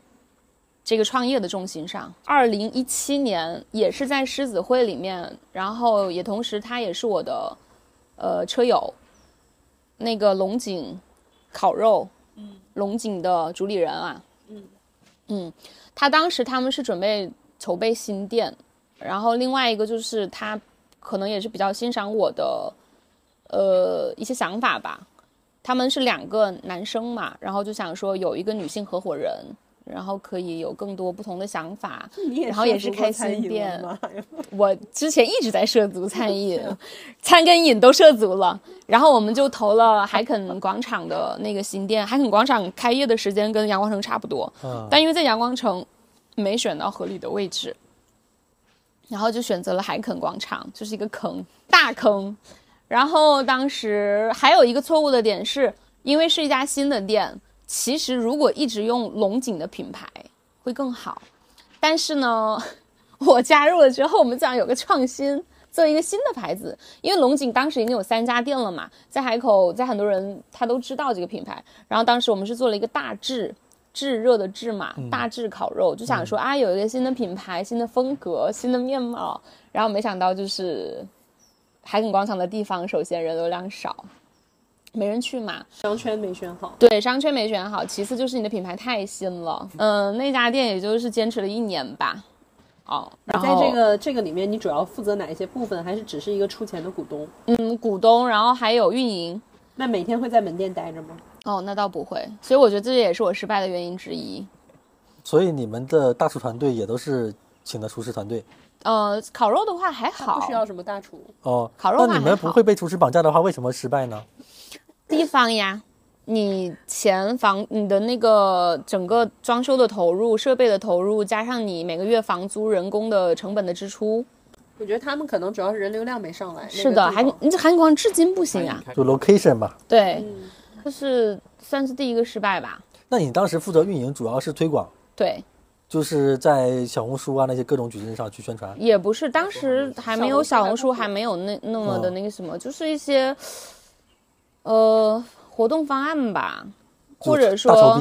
这个创业的重心上。二零一七年也是在狮子会里面，然后也同时他也是我的呃车友，那个龙井烤肉，龙井的主理人啊，嗯嗯，他当时他们是准备筹备新店，然后另外一个就是他可能也是比较欣赏我的呃一些想法吧。他们是两个男生嘛，然后就想说有一个女性合伙人，然后可以有更多不同的想法，然后也是开新店。我之前一直在涉足餐饮，餐跟饮都涉足了。然后我们就投了海肯广场的那个新店，海肯广场开业的时间跟阳光城差不多，但因为在阳光城没选到合理的位置，然后就选择了海肯广场，就是一个坑，大坑。然后当时还有一个错误的点是，因为是一家新的店，其实如果一直用龙井的品牌会更好。但是呢，我加入了之后，我们想有个创新，做一个新的牌子。因为龙井当时已经有三家店了嘛，在海口，在很多人他都知道这个品牌。然后当时我们是做了一个大炙，炙热的炙嘛，大炙烤肉，就想说啊，有一个新的品牌、新的风格、新的面貌。然后没想到就是。海景广场的地方，首先人流量少，没人去嘛。商圈没选好，对，商圈没选好。其次就是你的品牌太新了，嗯，那家店也就是坚持了一年吧。哦，然后在这个这个里面，你主要负责哪一些部分？还是只是一个出钱的股东？嗯，股东，然后还有运营。那每天会在门店待着吗？哦，那倒不会。所以我觉得这也是我失败的原因之一。所以你们的大厨团队也都是请的厨师团队。呃，烤肉的话还好，不需要什么大厨哦。烤肉那你们不会被厨师绑架的话，为什么失败呢？地方呀，你钱房、你的那个整个装修的投入、设备的投入，加上你每个月房租、人工的成本的支出，我觉得他们可能主要是人流量没上来。是的，还你这韩国至今不行啊。就 location 吧。对，这是算是第一个失败吧。那你当时负责运营，主要是推广。对。就是在小红书啊那些各种矩阵上去宣传，也不是，当时还没有小红书，还没有那那么的那个什么，就是一些，呃，活动方案吧，或者说，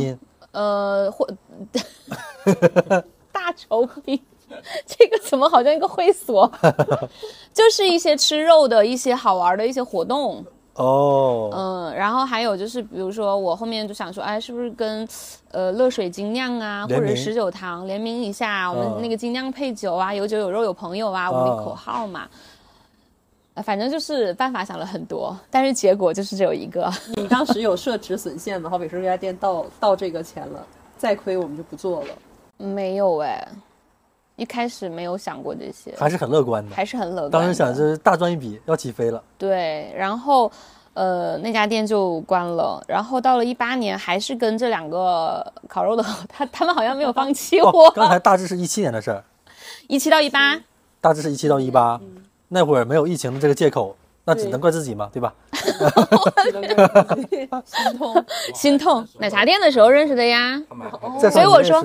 呃，或 大酬宾，这个怎么好像一个会所，就是一些吃肉的一些好玩的一些活动。哦，嗯，然后还有就是，比如说我后面就想说，哎，是不是跟，呃，乐水精酿啊，或者十九堂联名一下，我们那个精酿配酒啊，有酒有肉有朋友啊，我们的口号嘛，反正就是办法想了很多，但是结果就是只有一个。你当时有设止损线吗？好比说这家店到到这个钱了，再亏我们就不做了。没有哎，一开始没有想过这些，还是很乐观的，还是很乐观。当时想是大赚一笔，要起飞了。对，然后。呃，那家店就关了，然后到了一八年，还是跟这两个烤肉的他，他们好像没有放弃我。刚才大致是一七年的事儿，一七到一八，大致是一七到一八，那会儿没有疫情的这个借口，那只能怪自己嘛，对吧？心痛，心痛。奶茶店的时候认识的呀，所以我说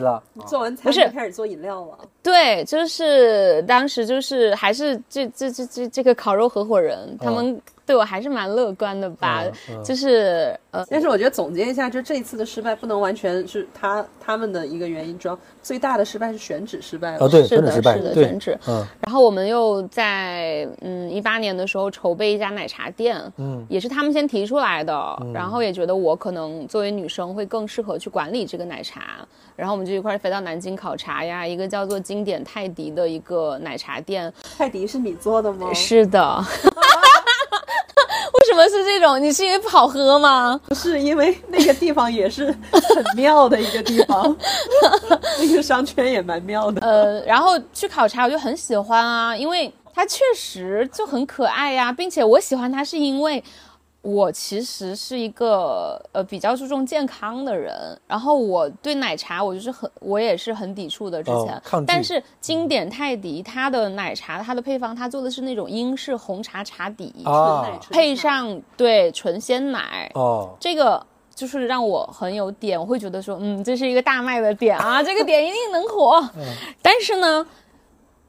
做完餐不是开始做饮料了。对，就是当时就是还是这这这这这个烤肉合伙人他们。对我还是蛮乐观的吧，嗯嗯就是呃，但是我觉得总结一下，就这一次的失败不能完全是他他们的一个原因，主要最大的失败是选址失败了。啊，对，是的是的选址嗯然后我们又在嗯一八年的时候筹备一家奶茶店，嗯也是他们先提出来的，然后也觉得我可能作为女生会更适合去管理这个奶茶，然后我们就一块儿飞到南京考察呀，一个叫做经典泰迪的一个奶茶店，泰迪是你做的吗？是的。为什么是这种？你是因为不好喝吗？不是因为那个地方也是 很妙的一个地方，那个商圈也蛮妙的。呃，然后去考察，我就很喜欢啊，因为它确实就很可爱呀、并且我喜欢它是因为我其实是一个呃比较注重健康的人，然后我对奶茶我就是很我也是很抵触的之前，哦但是经典泰迪它的奶茶它的配方它做的是那种英式红茶茶底，啊纯奶纯配上对纯鲜奶，哦，这个就是让我很有点，我会觉得说，嗯，这是一个大卖的点啊，这个点一定能火。但是呢，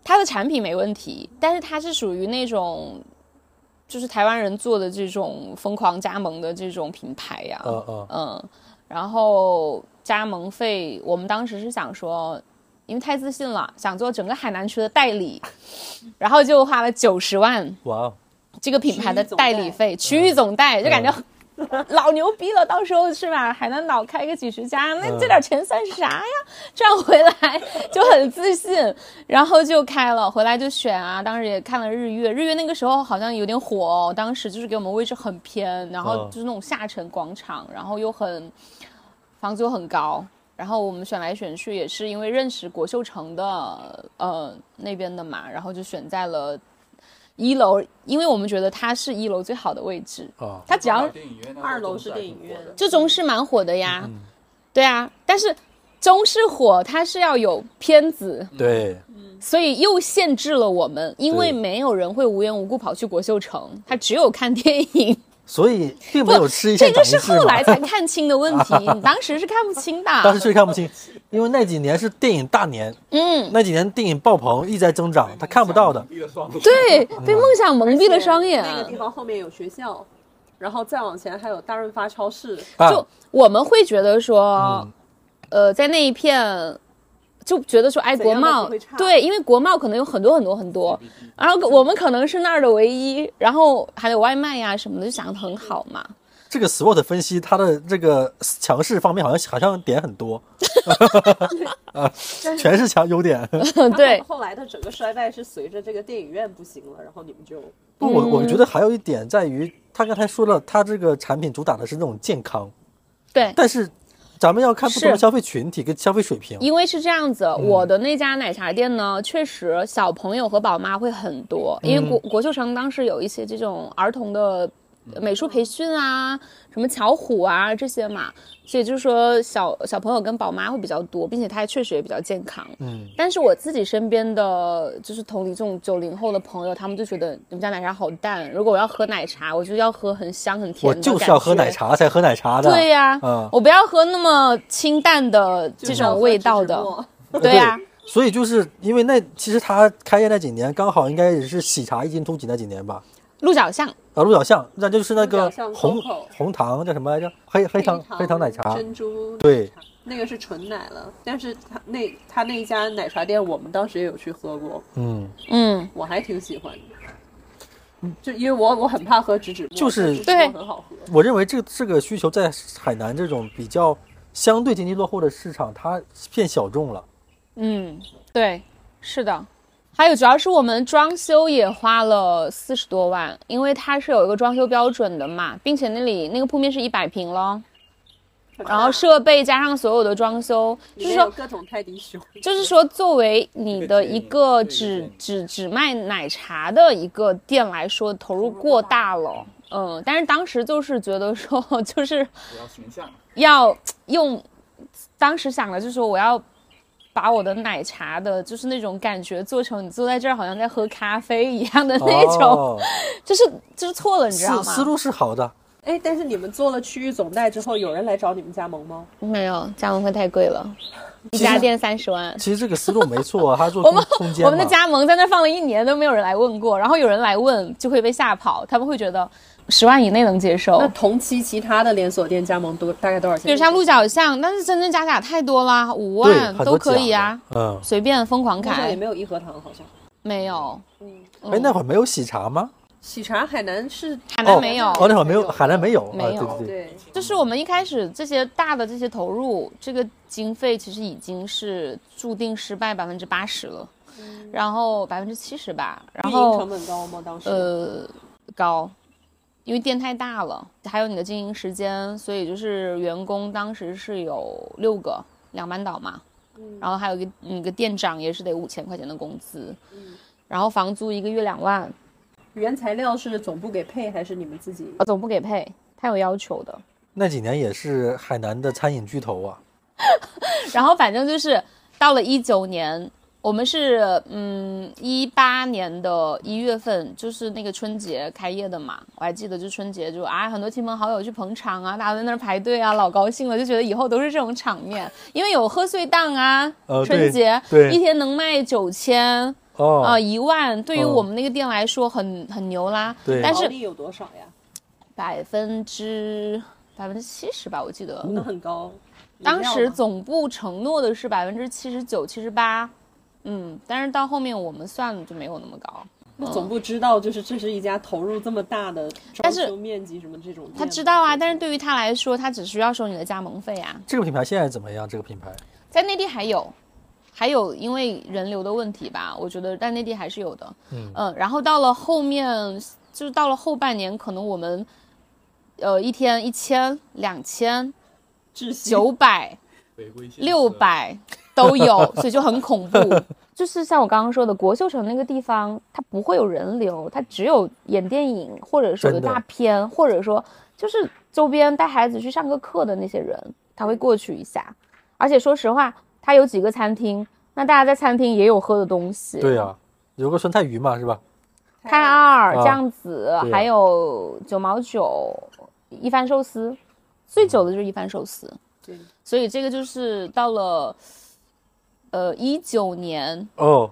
它的产品没问题，但是它是属于那种，就是台湾人做的这种疯狂加盟的这种品牌呀、嗯嗯。嗯，然后加盟费，我们当时是想说，因为太自信了，想做整个海南区的代理，然后就花了九十万哇哦，这个品牌的代理费，区域总代，就感觉 老牛逼了。到时候是吧？海南岛开个几十家，那这点钱算啥呀？赚回来就很自信，然后就开了，回来就选啊。当时也看了日月，日月那个时候好像有点火哦，当时就是给我们位置很偏，然后嗯就是那种下沉广场，然后又很房租很高。然后我们选来选去也是因为认识国秀城的呃那边的嘛，然后就选在了一楼，因为我们觉得它是一楼最好的位置。哦，它只要二楼是电影院就中式蛮火的呀，对啊，但是中式火它是要有片子，对，所以又限制了我们，因为没有人会无缘无故跑去国秀城，他只有看电影。所以并没有吃一这个是后来才看清的问题，你当时是看不清的。当时确实看不清，因为那几年是电影大年，嗯，那几年电影爆棚，一直在增长，他看不到的。对，被梦想蒙蔽了双眼。那个地方后面有学校，然后再往前还有大润发超市。啊就我们会觉得说，嗯呃，在那一片。就觉得说，哎，国贸对，因为国贸可能有很多很多很多，然后我们可能是那儿的唯一，然后还有外卖呀、什么的，就想的很好嘛。这个 SWOT 分析，它的这个强势方面好像好像点很多，啊，全是强优点。对。后后来的整个衰败是随着这个电影院不行了，然后你们就不，我我觉得还有一点在于，他刚才说了，他这个产品主打的是那种健康，对，但是咱们要看不同的消费群体跟消费水平。因为是这样子，嗯。我的那家奶茶店呢，确实小朋友和宝妈会很多，因为国嗯国秀城当时有一些这种儿童的美术培训啊，什么巧虎啊这些嘛，所以就是说小小朋友跟宝妈会比较多，并且它确实也比较健康。嗯，但是我自己身边的就是同龄这种九零后的朋友，他们就觉得你们家奶茶好淡，如果我要喝奶茶，我就要喝很香很甜我就是要喝奶。茶才喝奶茶的。对呀、嗯我不要喝那么清淡的这种味道的。对呀、所以就是因为那其实他开业那几年，刚好应该也是喜茶异军突起那几年吧。鹿角巷，啊，鹿角巷，那就是那个红红糖叫什么来着？黑黑糖黑糖奶茶。珍珠对奶茶，那个是纯奶了。但是他那他那一家奶茶店，我们当时也有去喝过，嗯，嗯，我还挺喜欢的。就因为我我很怕喝植脂末，就是但植脂末很好喝。我认为这这个需求在海南这种比较相对经济落后的市场，它偏小众了。嗯，对，是的。还有主要是我们装修也花了四十多万，因为它是有一个装修标准的嘛，并且那里那个铺面是一百平咯，然后设备加上所有的装修，就是说各种泰迪熊，就是说，作为你的一个只只只卖奶茶的一个店来说，投入过大了。嗯，但是当时就是觉得说，就是要形象，要用，当时想的就是说我要把我的奶茶的，就是那种感觉做成你坐在这儿好像在喝咖啡一样的那种，哦，就是就是错了，你知道吗？思思路是好的，哎，但是你们做了区域总代之后，有人来找你们加盟吗？没有加盟费太贵了，一家店三十万。其实这个思路没错，他做 空我们空间。我们的加盟在那放了一年都没有人来问过，然后有人来问就会被吓跑，他们会觉得十万以内能接受那。同期其他的连锁店加盟多大概多少钱？比如像鹿角巷，但是真真假假太多啦，五，万都可以啊，嗯，随便疯狂开。也没有益和堂，好像。没有，嗯哎，那会儿没有喜茶吗？喜茶海南是海南没有。哦，那会儿没有，海南没有。啊没有对对对。对，就是我们一开始这些大的这些投入，这个经费其实已经是注定失败百分之八十了，然后百分之七十吧，然运营成后本高吗？当时呃高，因为店太大了，还有你的经营时间，所以就是员工当时是有六个两班倒嘛，然后还有一个一个店长也是得五千块钱的工资，然后房租一个月两万，原材料是总部给配还是你们自己？啊总部给配，他有要求的。那几年也是海南的餐饮巨头啊。然后反正就是到了一九年，我们是嗯一八年的一月份，就是那个春节开业的嘛，我还记得就春节就啊很多亲朋好友去捧场啊，大家在那儿排队啊，老高兴了，就觉得以后都是这种场面，因为有贺岁档啊，呃春节一天能卖九千哦。啊一万，对于哦我们那个店来说很很牛啦，对但是利有多少呀？百分之百分之七十吧，我记得。那很高。当时总部承诺的是百分之七十九、七十八，嗯，但是到后面我们算就没有那么高。那总部知道，就是这是一家投入这么大的装但是修面积什么这种他知道啊，但是对于他来说，他只需要收你的加盟费啊。这个品牌现在怎么样？这个品牌在内地还有，还有因为人流的问题吧，我觉得在内地还是有的。嗯然后到了后面，就是到了后半年，可能我们，呃，一天一千、两千、九百。六百都有，所以就很恐怖。就是像我刚刚说的，国秀城那个地方，它不会有人流，它只有演电影，或者说有大片，或者说就是周边带孩子去上个课的那些人，他会过去一下。而且说实话，它有几个餐厅，那大家在餐厅也有喝的东西。对呀、有个酸菜鱼嘛，是吧？泰二、啊酱子，还有九毛九一番寿司，最久的就是一番寿司。对所以这个就是到了，呃，一九年哦，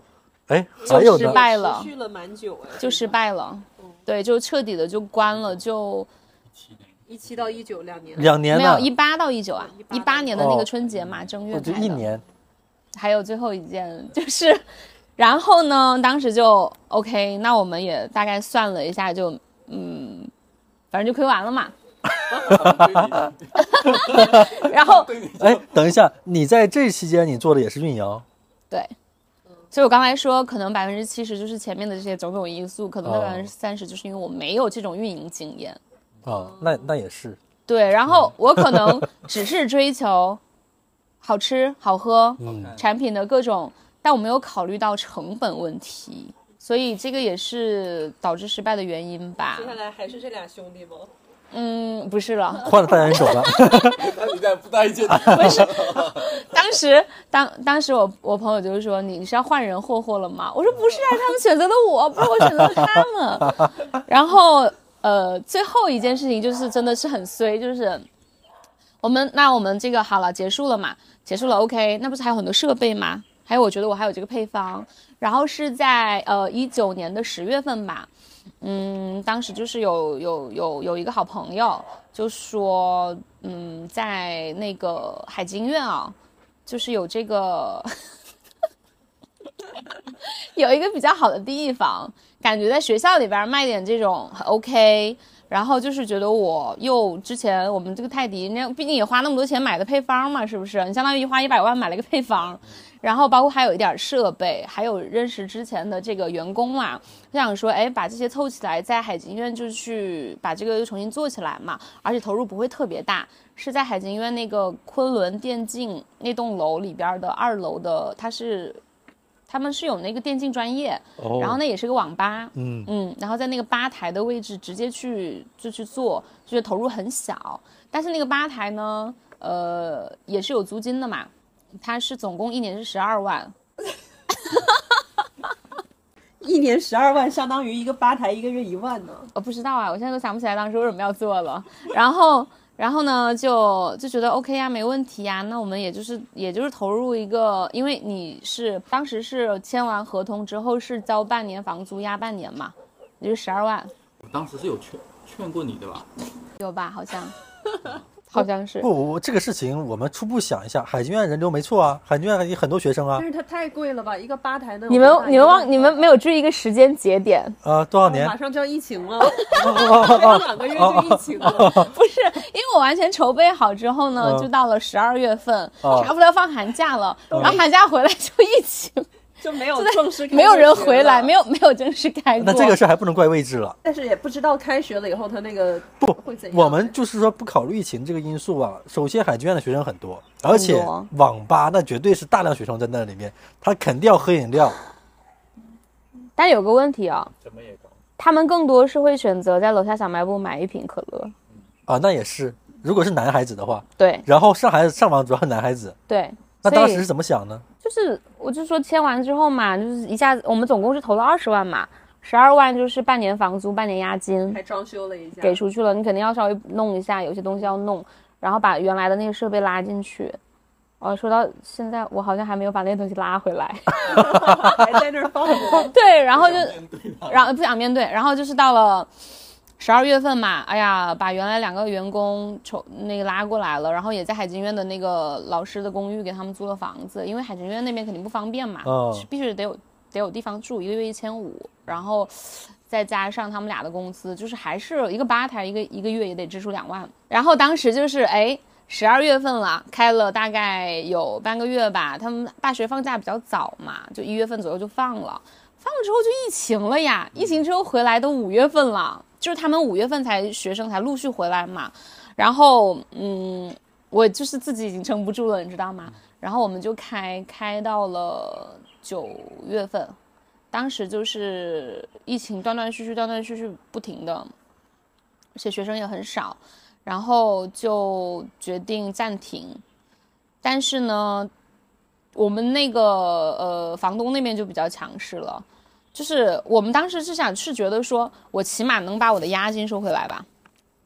哎，就失还有呢，败了持续了蛮久哎，就失败了，对，就彻底的就关了，就一七到一九两年，两年没有，一八到一九啊，一18八年的那哦个春节嘛，正月哦就。一年。还有最后一件就是，然后呢，当时就 OK，那我们也大概算了一下就，嗯，反正就亏完了嘛。然后哎，等一下，你在这期间你做的也是运营，对，所以我刚才说，可能百分之七十就是前面的这些种种因素，可能那哦百分之三十就是因为我没有这种运营经验。啊，那那也是，对，然后我可能只是追求好吃好喝，嗯，产品的各种，但我没有考虑到成本问题，所以这个也是导致失败的原因吧接。下来还是这俩兄弟吗？嗯，不是了，换了代言手了。那你在不带一件，当时当当时我我朋友就是说你是要换人霍霍了吗？我说不是啊，他们选择了我，不是我选择了他们。然后呃，最后一件事情就是真的是很衰，就是我们那我们这个好了结束了嘛，结束了 OK，那不是还有很多设备吗？还有我觉得我还有这个配方，然后是在呃一九年的十月份吧。嗯，当时就是有有有有一个好朋友就说，嗯，在那个海金院啊，就是有这个 有一个比较好的地方，感觉在学校里边卖点这种很 OK。然后就是觉得我又之前我们这个泰迪，那毕竟也花那么多钱买的配方嘛，是不是？你相当于花一百万买了一个配方，然后包括还有一点设备，还有认识之前的这个员工嘛，就想说，哎，把这些凑起来，在海景医院就去把这个又重新做起来嘛，而且投入不会特别大，是在海景医院那个昆仑电竞那栋楼里边的二楼的，它是他们是有那个电竞专业，哦，然后那也是个网吧，嗯，嗯，然后在那个吧台的位置直接去就去做，就是投入很小，但是那个吧台呢，呃，也是有租金的嘛，它是总共一年是十二万，一年十二万，相当于一个吧台一个月一万呢。我不知道啊，我现在都想不起来当时为什么要做了。然后，然后呢，就就觉得 OK 呀，没问题呀。那我们也就是也就是投入一个，因为你是当时是签完合同之后是交半年房租押半年嘛，也就十二万。我当时是有劝劝过你的吧？有吧？好像，好像是不，。我我这个事情我们初步想一下，海军院人流没错啊，海军院有很多学生啊但，是它太贵了吧？一个吧台的你们你们忘你们没有注意一个时间节点，啊，多少年？马上就要疫情了，哦 还有两个月就疫情了。不是，因为我完全筹备好之后呢，嗯就到了十二月份，哦差不多要放寒假了，然后寒假回来就疫情，就没有正式开没有人回来，没有没有正式开过。那这个事儿还不能怪位置了。但是也不知道开学了以后他那个不会怎样。我们就是说不考虑疫情这个因素啊。首先，海军院的学生很多，而且网吧那绝对是大量学生在那里面，他肯定要喝饮料。但有个问题啊，怎么也高。他们更多是会选择在楼下小卖部买一瓶可乐。啊，那也是。如果是男孩子的话，对然后上孩子上网主要是男孩子，对，那当时是怎么想呢？就是我就说签完之后嘛，就是一下子我们总共是投了二十万嘛，十二万就是半年房租、半年押金还装修了一下，给出去了，你肯定要稍微弄一下，有些东西要弄，然后把原来的那个设备拉进去。哦，说到现在，我好像还没有把那些东西拉回来。还在那儿放着。对，然后就，然后不想面对，然后就是到了十二月份嘛，哎呀，把原来两个员工筹那个拉过来了，然后也在海景院的那个老师的公寓给他们租了房子，因为海景院那边肯定不方便嘛，哦必须得有得有地方住，一个月一千五，然后再加上他们俩的工资，就是还是一个吧台一个一个月也得支出两万，然后当时就是哎。十二月份了，开了大概有半个月吧。他们大学放假比较早嘛，就一月份左右就放了。放了之后就疫情了呀，疫情之后回来都五月份了，就是他们五月份才学生才陆续回来嘛。然后嗯，我就是自己已经撑不住了，你知道吗？然后我们就开开到了九月份，当时就是疫情断断续续、断断续续不停的，而且学生也很少，然后就决定暂停。但是呢，我们那个呃房东那边就比较强势了，就是我们当时是想是觉得说我起码能把我的押金收回来吧，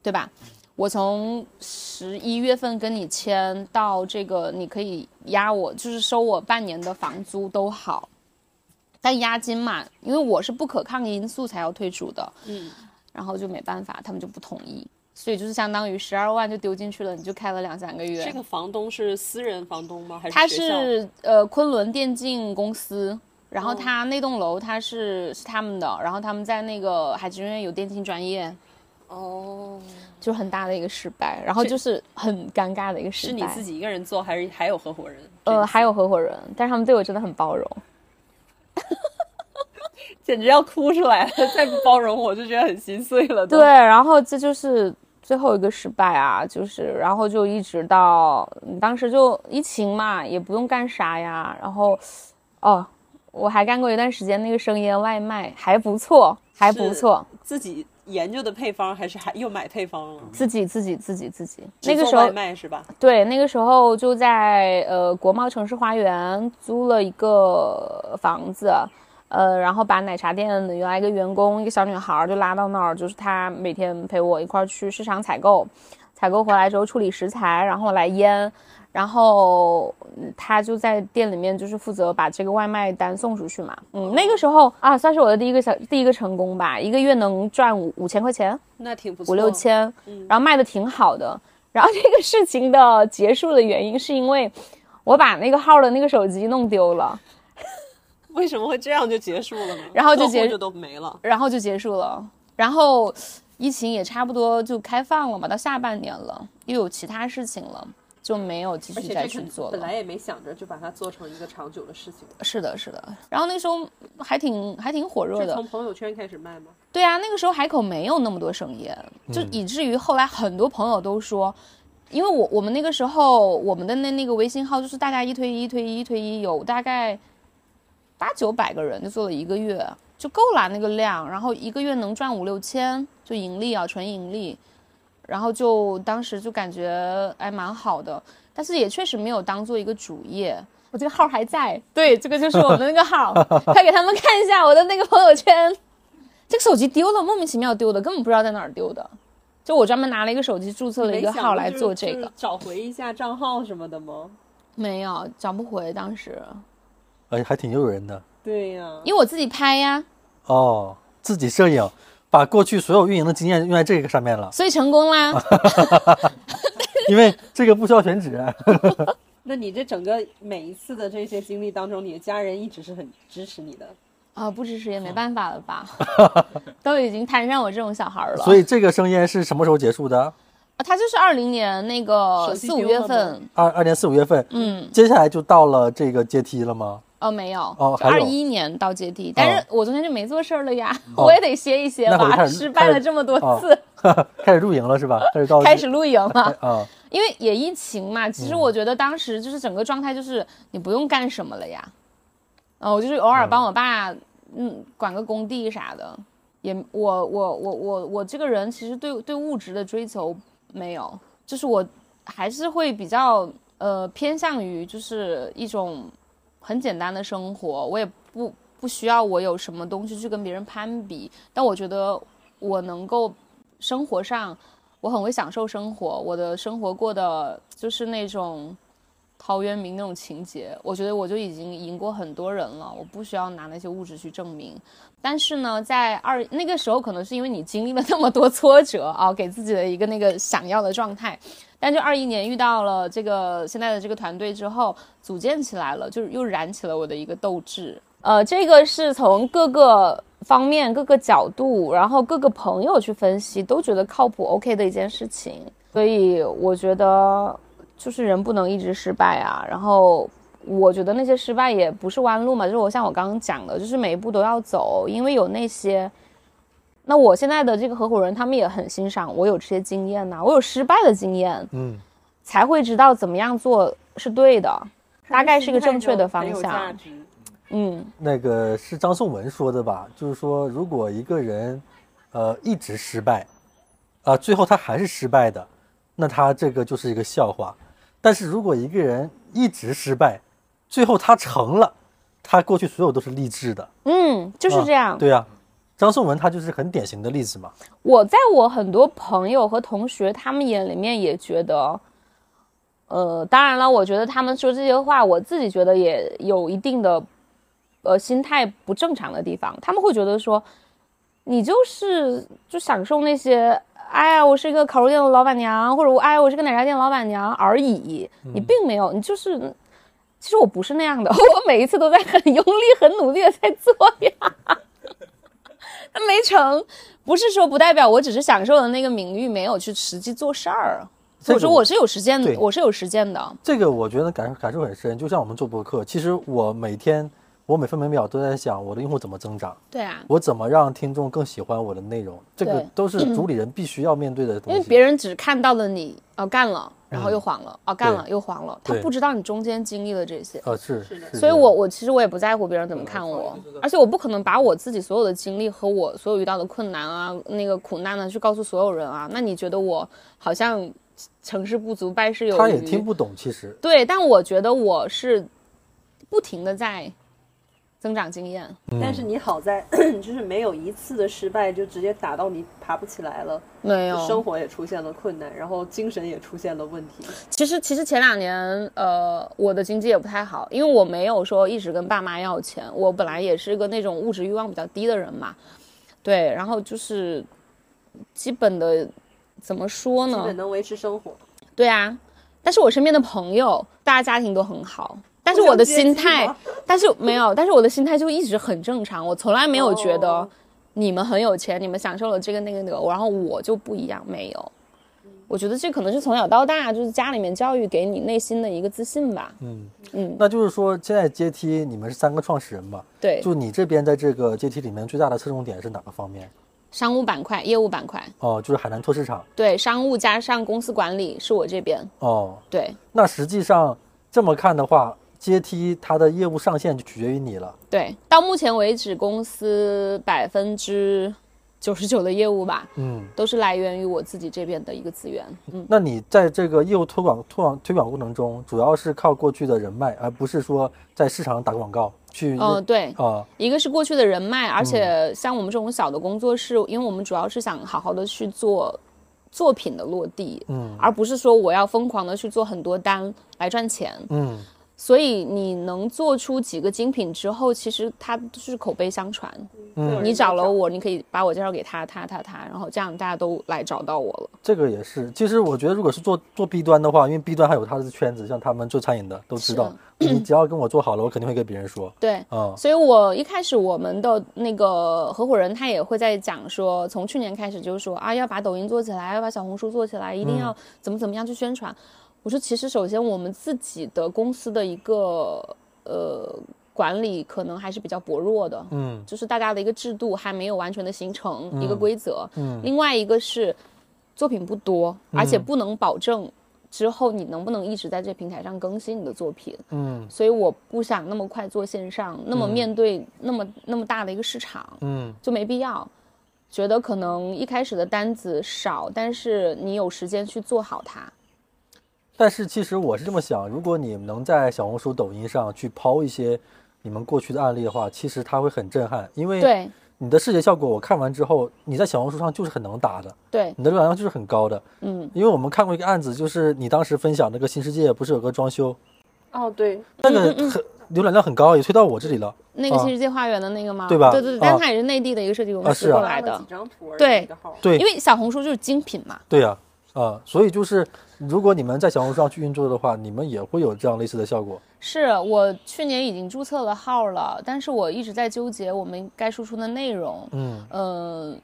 对吧？我从十一月份跟你签到这个，你可以押我，就是收我半年的房租都好，但押金嘛，因为我是不可抗因素才要退出的，嗯，然后就没办法，他们就不同意，所以就是相当于十二万就丢进去了，你就开了两三个月。这个房东是私人房东吗？还是他是呃昆仑电竞公司，然后哦他那栋楼他是是他们的，然后他们在那个海军院有电竞专业，哦，就很大的一个失败，然后就是很尴尬的一个失败。是你自己一个人做，还是还有合伙人？呃，还有，合伙人，但是他们对我真的很包容。简直要哭出来了！再不包容我就觉得很心碎了。对，，然后这就是最后一个失败啊，就是然后就一直到当时就疫情嘛，也不用干啥呀，然后哦，我还干过一段时间那个生腌外卖，还不错，还不错。自己研究的配方，还是还又买配方了？自己自己自己自己，那个时候外卖是吧？对，那个时候就在呃国贸城市花园租了一个房子，呃，然后把奶茶店的原来一个员工，一个小女孩儿就拉到那儿，就是她每天陪我一块儿去市场采购，采购回来之后处理食材，然后来腌，然后嗯她就在店里面就是负责把这个外卖单送出去嘛。嗯，那个时候啊，算是我的第一个小第一个成功吧，一个月能赚五五千块钱。那挺不错，五六千嗯，然后卖的挺好的。然后这个事情的结束的原因是因为我把那个号的那个手机弄丢了，为什么会这样就结束了呢？然后就结束就都没了。然后就结束了。然后疫情也差不多就开放了嘛，到下半年了，又有其他事情了，就没有继续再去做了。本来也没想着就把它做成一个长久的事情，是的，是的。然后那时候还挺还挺火热的从，朋友圈开始卖吗？对啊，那个时候海口没有那么多生意，就嗯以至于后来很多朋友都说，因为我我们那个时候我们的那那个微信号就是大家一推一一推一一推一，有大概八九百个人就做了一个月就够了那个量，然后一个月能赚五六千就盈利啊，纯盈利，然后就当时就感觉还蛮好的，但是也确实没有当做一个主业。我这个号还在，对，这个就是我们那个号，快给他们看一下我的那个朋友圈。这个手机丢了，莫名其妙丢的，根本不知道在哪儿丢的。就我专门拿了一个手机注册了一个号来做这个，找回一下账号什么的吗？没有找不回当时，哎，还挺诱人的对呀、因为我自己拍呀，哦。自己摄影，把过去所有运营的经验用在这个上面了，所以成功啦。因为这个不需要选址。那你这整个每一次的这些经历当中，你的家人一直是很支持你的。啊，不支持也没办法了吧？都已经摊上我这种小孩了。所以这个生烟是什么时候结束的？啊，他就是二零年那个四五月份，二二年四五月份，嗯，接下来就到了这个阶梯了吗？哦，没有，哦二一年到阶梯，但是我昨天就没做事儿了呀，哦 我也得歇一歇吧，失败了这么多次，哦 开始露营了是吧？开始到 开始露营了。啊，因为也疫情嘛，其实嗯我觉得当时就是整个状态就是你不用干什么了呀，啊，我就是偶尔帮我爸，嗯，管个工地啥的，也我我我我我这个人其实对对物质的追求没有，就是我还是会比较呃偏向于就是一种很简单的生活，我也不不需要我有什么东西去跟别人攀比，但我觉得我能够生活上。我很会享受生活，我的生活过得就是那种陶渊明那种情节，我觉得我就已经赢过很多人了，我不需要拿那些物质去证明。但是呢，在二那个时候，可能是因为你经历了那么多挫折啊，给自己的一个那个想要的状态。但就二一年遇到了这个现在的这个团队之后，组建起来了，就是又燃起了我的一个斗志。呃，这个是从各个方面、各个角度，然后各个朋友去分析，都觉得靠谱、OK 的一件事情。所以我觉得，就是人不能一直失败啊。然后我觉得那些失败也不是弯路嘛，就是我像我刚刚讲的，就是每一步都要走，因为有那些。那我现在的这个合伙人，他们也很欣赏我有这些经验呐、我有失败的经验，嗯，才会知道怎么样做是对的，大概是一个正确的方向。嗯，那个是张颂文说的吧？就是说，如果一个人，呃，一直失败，啊、最后他还是失败的，那他这个就是一个笑话。但是如果一个人一直失败，最后他成了，他过去所有都是励志的，嗯，就是这样。啊对呀、张颂文他就是很典型的例子嘛。我在我很多朋友和同学他们眼里面也觉得，呃，当然了，我觉得他们说这些话，我自己觉得也有一定的，呃，心态不正常的地方。他们会觉得说，你就是就享受那些，哎呀，我是一个烤肉店的老板娘，或者我哎，我是个奶茶店老板娘而已。你并没有，你就是，其实我不是那样的，我每一次都在很用力、很努力的在做呀。没成，不是说不代表我只是享受了那个名誉，没有去实际做事儿。这个我说我是有实践的，我是有实践的。这个我觉得感受感受很深。就像我们做博客，其实我每天我每分每秒都在想我的用户怎么增长，对啊，我怎么让听众更喜欢我的内容，这个都是主理人必须要面对的东西。因为别人只看到了你哦干了，然后又黄了，哦干了又黄了，他不知道你中间经历了这些。啊是是所以我我其实我也不在乎别人怎么看我，而且我不可能把我自己所有的经历和我所有遇到的困难啊、那个苦难呢去告诉所有人啊。那你觉得我好像成事不足败事有余？他也听不懂，其实对，但我觉得我是不停的在增长经验。但是你好在 就是没有一次的失败就直接打到你爬不起来了，没有，生活也出现了困难，然后精神也出现了问题。其实其实前两年，呃，我的经济也不太好，因为我没有说一直跟爸妈要钱，我本来也是个那种物质欲望比较低的人嘛，对，然后就是基本的怎么说呢基本？能维持生活。对啊，但是我身边的朋友，大家家庭都很好，但是我的心态，但是没有，但是我的心态就一直很正常，我从来没有觉得哦你们很有钱，你们享受了这个那个那个，然后我就不一样，没有。我觉得这可能是从小到大就是家里面教育给你内心的一个自信吧。嗯嗯，那就是说现在阶梯你们是三个创始人嘛？对，就你这边在这个阶梯里面最大的侧重点是哪个方面？商务板块、业务板块，哦，就是海南拓市场。对，商务加上公司管理是我这边。哦，对那实际上这么看的话，阶梯它的业务上限就取决于你了。对，到目前为止，公司百分之九十九的业务吧，嗯，都是来源于我自己这边的一个资源。嗯，那你在这个业务推广、推广、推广过程中，主要是靠过去的人脉，而不是说在市场上打广告去。哦、对，啊，一个是过去的人脉，而且像我们这种小的工作室，因为我们主要是想好好的去做作品的落地，嗯而不是说我要疯狂的去做很多单来赚钱。嗯所以你能做出几个精品之后，其实它都是口碑相传。嗯你找了我，你可以把我介绍给他，他他他，然后这样大家都来找到我了。这个也是。其实我觉得，如果是做做 B 端的话，因为 B 端还有他的圈子，像他们做餐饮的都知道，你只要跟我做好了，我肯定会跟别人说。对，嗯、所以我一开始我们的那个合伙人他也会在讲说，从去年开始就是说啊，要把抖音做起来，要把小红书做起来，一定要怎么怎么样去宣传。我说，其实首先我们自己的公司的一个呃管理可能还是比较薄弱的，嗯就是大家的一个制度还没有完全的形成一个规则。嗯另外一个是作品不多，而且不能保证之后你能不能一直在这平台上更新你的作品。嗯所以我不想那么快做线上，那么面对那么、那么大的一个市场，嗯就没必要。觉得可能一开始的单子少，但是你有时间去做好它。但是其实我是这么想，如果你能在小红书、抖音上去抛一些你们过去的案例的话，其实它会很震撼，因为对你的视觉效果，我看完之后，你在小红书上就是很能打的，对，你的浏览量就是很高的。嗯，因为我们看过一个案子，就是你当时分享那个新世界，不是有个装修，哦，对，那个很浏览量很高，也推到我这里了。啊那个新世界花园的那个吗？对吧对对但它也是内地的一个设计公司过来的发了几，张图对对因为小红书就是精品嘛。对呀、啊，所以就是如果你们在小红书上去运作的话，你们也会有这样类似的效果。是我去年已经注册了号了，但是我一直在纠结我们该输出的内容，嗯。呃，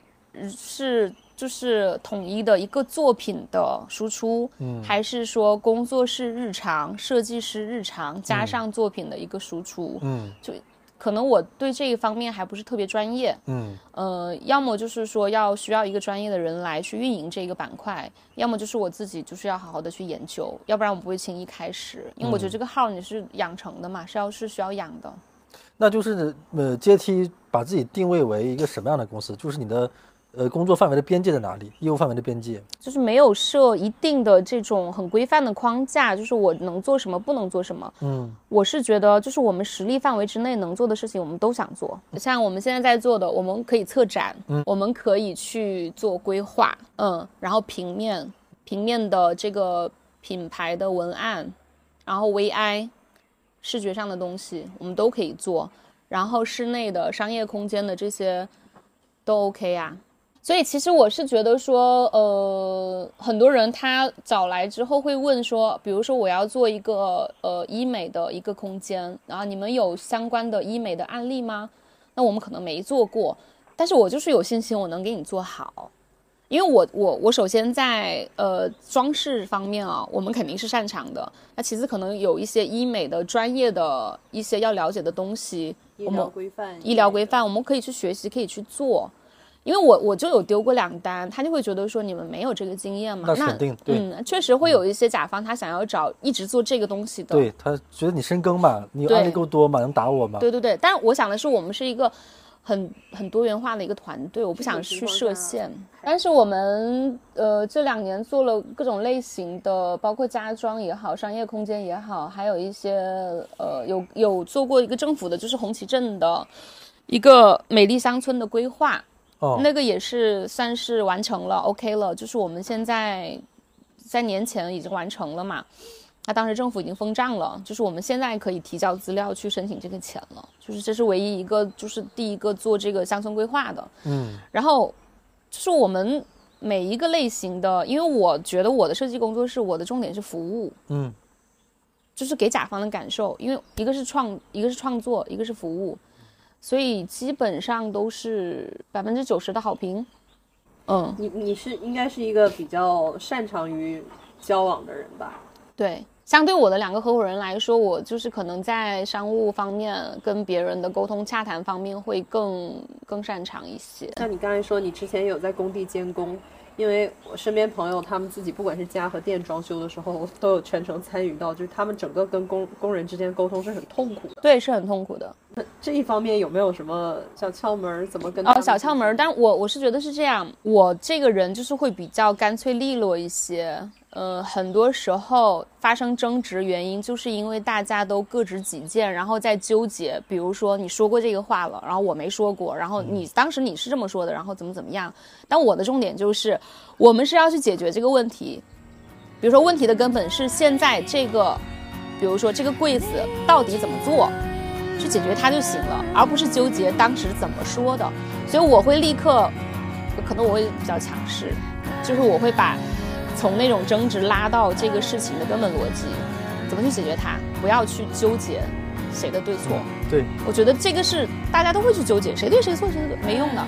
是就是统一的一个作品的输出，嗯。还是说工作室日常、设计师日常加上作品的一个输出？嗯可能我对这一方面还不是特别专业，嗯呃，要么就是说要需要一个专业的人来去运营这个板块，要么就是我自己就是要好好的去研究，要不然我不会轻易开始，因为我觉得这个号你是养成的嘛，是要是需要养的。那就是呃阶梯把自己定位为一个什么样的公司？就是你的呃工作范围的边界在哪里？业务范围的边界？就是没有设一定的这种很规范的框架，就是我能做什么，不能做什么。嗯我是觉得，就是我们实力范围之内能做的事情，我们都想做。像我们现在在做的，我们可以策展，嗯，我们可以去做规划，嗯，然后平面，平面的这个品牌的文案，然后 VI，视觉上的东西，我们都可以做。然后室内的商业空间的这些都 OK 呀、所以其实我是觉得说，呃，很多人他找来之后会问说，比如说我要做一个呃医美的一个空间，然后你们有相关的医美的案例吗？那我们可能没做过，但是我就是有信心我能给你做好，因为我我我首先在呃装饰方面啊，我们肯定是擅长的。那其次可能有一些医美的专业的一些要了解的东西，医我们疗规范，医疗规范，我们可以去学习，可以去做。因为我我就有丢过两单，他就会觉得说你们没有这个经验嘛。那肯定对嗯，确实会有一些甲方他想要找一直做这个东西的。对他觉得你深耕嘛，你案例够多嘛，能打我嘛？对对对，但我想的是，我们是一个很很多元化的一个团队，我不想去设限。但是我们呃这两年做了各种类型的，包括家装也好，商业空间也好，还有一些呃有有做过一个政府的，就是红旗镇的一个美丽乡村的规划。哦，那个也是算是完成了，OK 了，就是我们现在在年前已经完成了嘛。那当时政府已经封账了，就是我们现在可以提交资料去申请这个钱了，就是这是唯一一个，就是第一个做这个乡村规划的。嗯。然后就是我们每一个类型的，因为我觉得我的设计工作室，我的重点是服务，嗯。就是给甲方的感受，因为一个是创，一个是创作，一个是服务，所以基本上都是百分之九十的好评。嗯，你你是应该是一个比较擅长于交往的人吧？对，相对我的两个合伙人来说，我就是可能在商务方面跟别人的沟通洽谈方面会更更擅长一些。像你刚才说，你之前有在工地监工，因为我身边朋友他们自己不管是家和店装修的时候，都有全程参与到，就是他们整个跟工工人之间沟通是很痛苦的。对，是很痛苦的。这一方面有没有什么小窍门儿？怎么跟哦，小窍门儿，但我我是觉得是这样，我这个人就是会比较干脆利落一些。呃，很多时候发生争执原因就是因为大家都各执己见，然后在纠结。比如说你说过这个话了，然后我没说过，然后你当时你是这么说的，然后怎么怎么样。但我的重点就是，我们是要去解决这个问题。比如说问题的根本是现在这个比如说这个柜子到底怎么做，去解决它就行了，而不是纠结当时怎么说的。所以我会立刻，可能我会比较强势，就是我会把从那种争执拉到这个事情的根本逻辑，怎么去解决它，不要去纠结谁的对错。对，我觉得这个是大家都会去纠结谁对谁错，谁对没用的。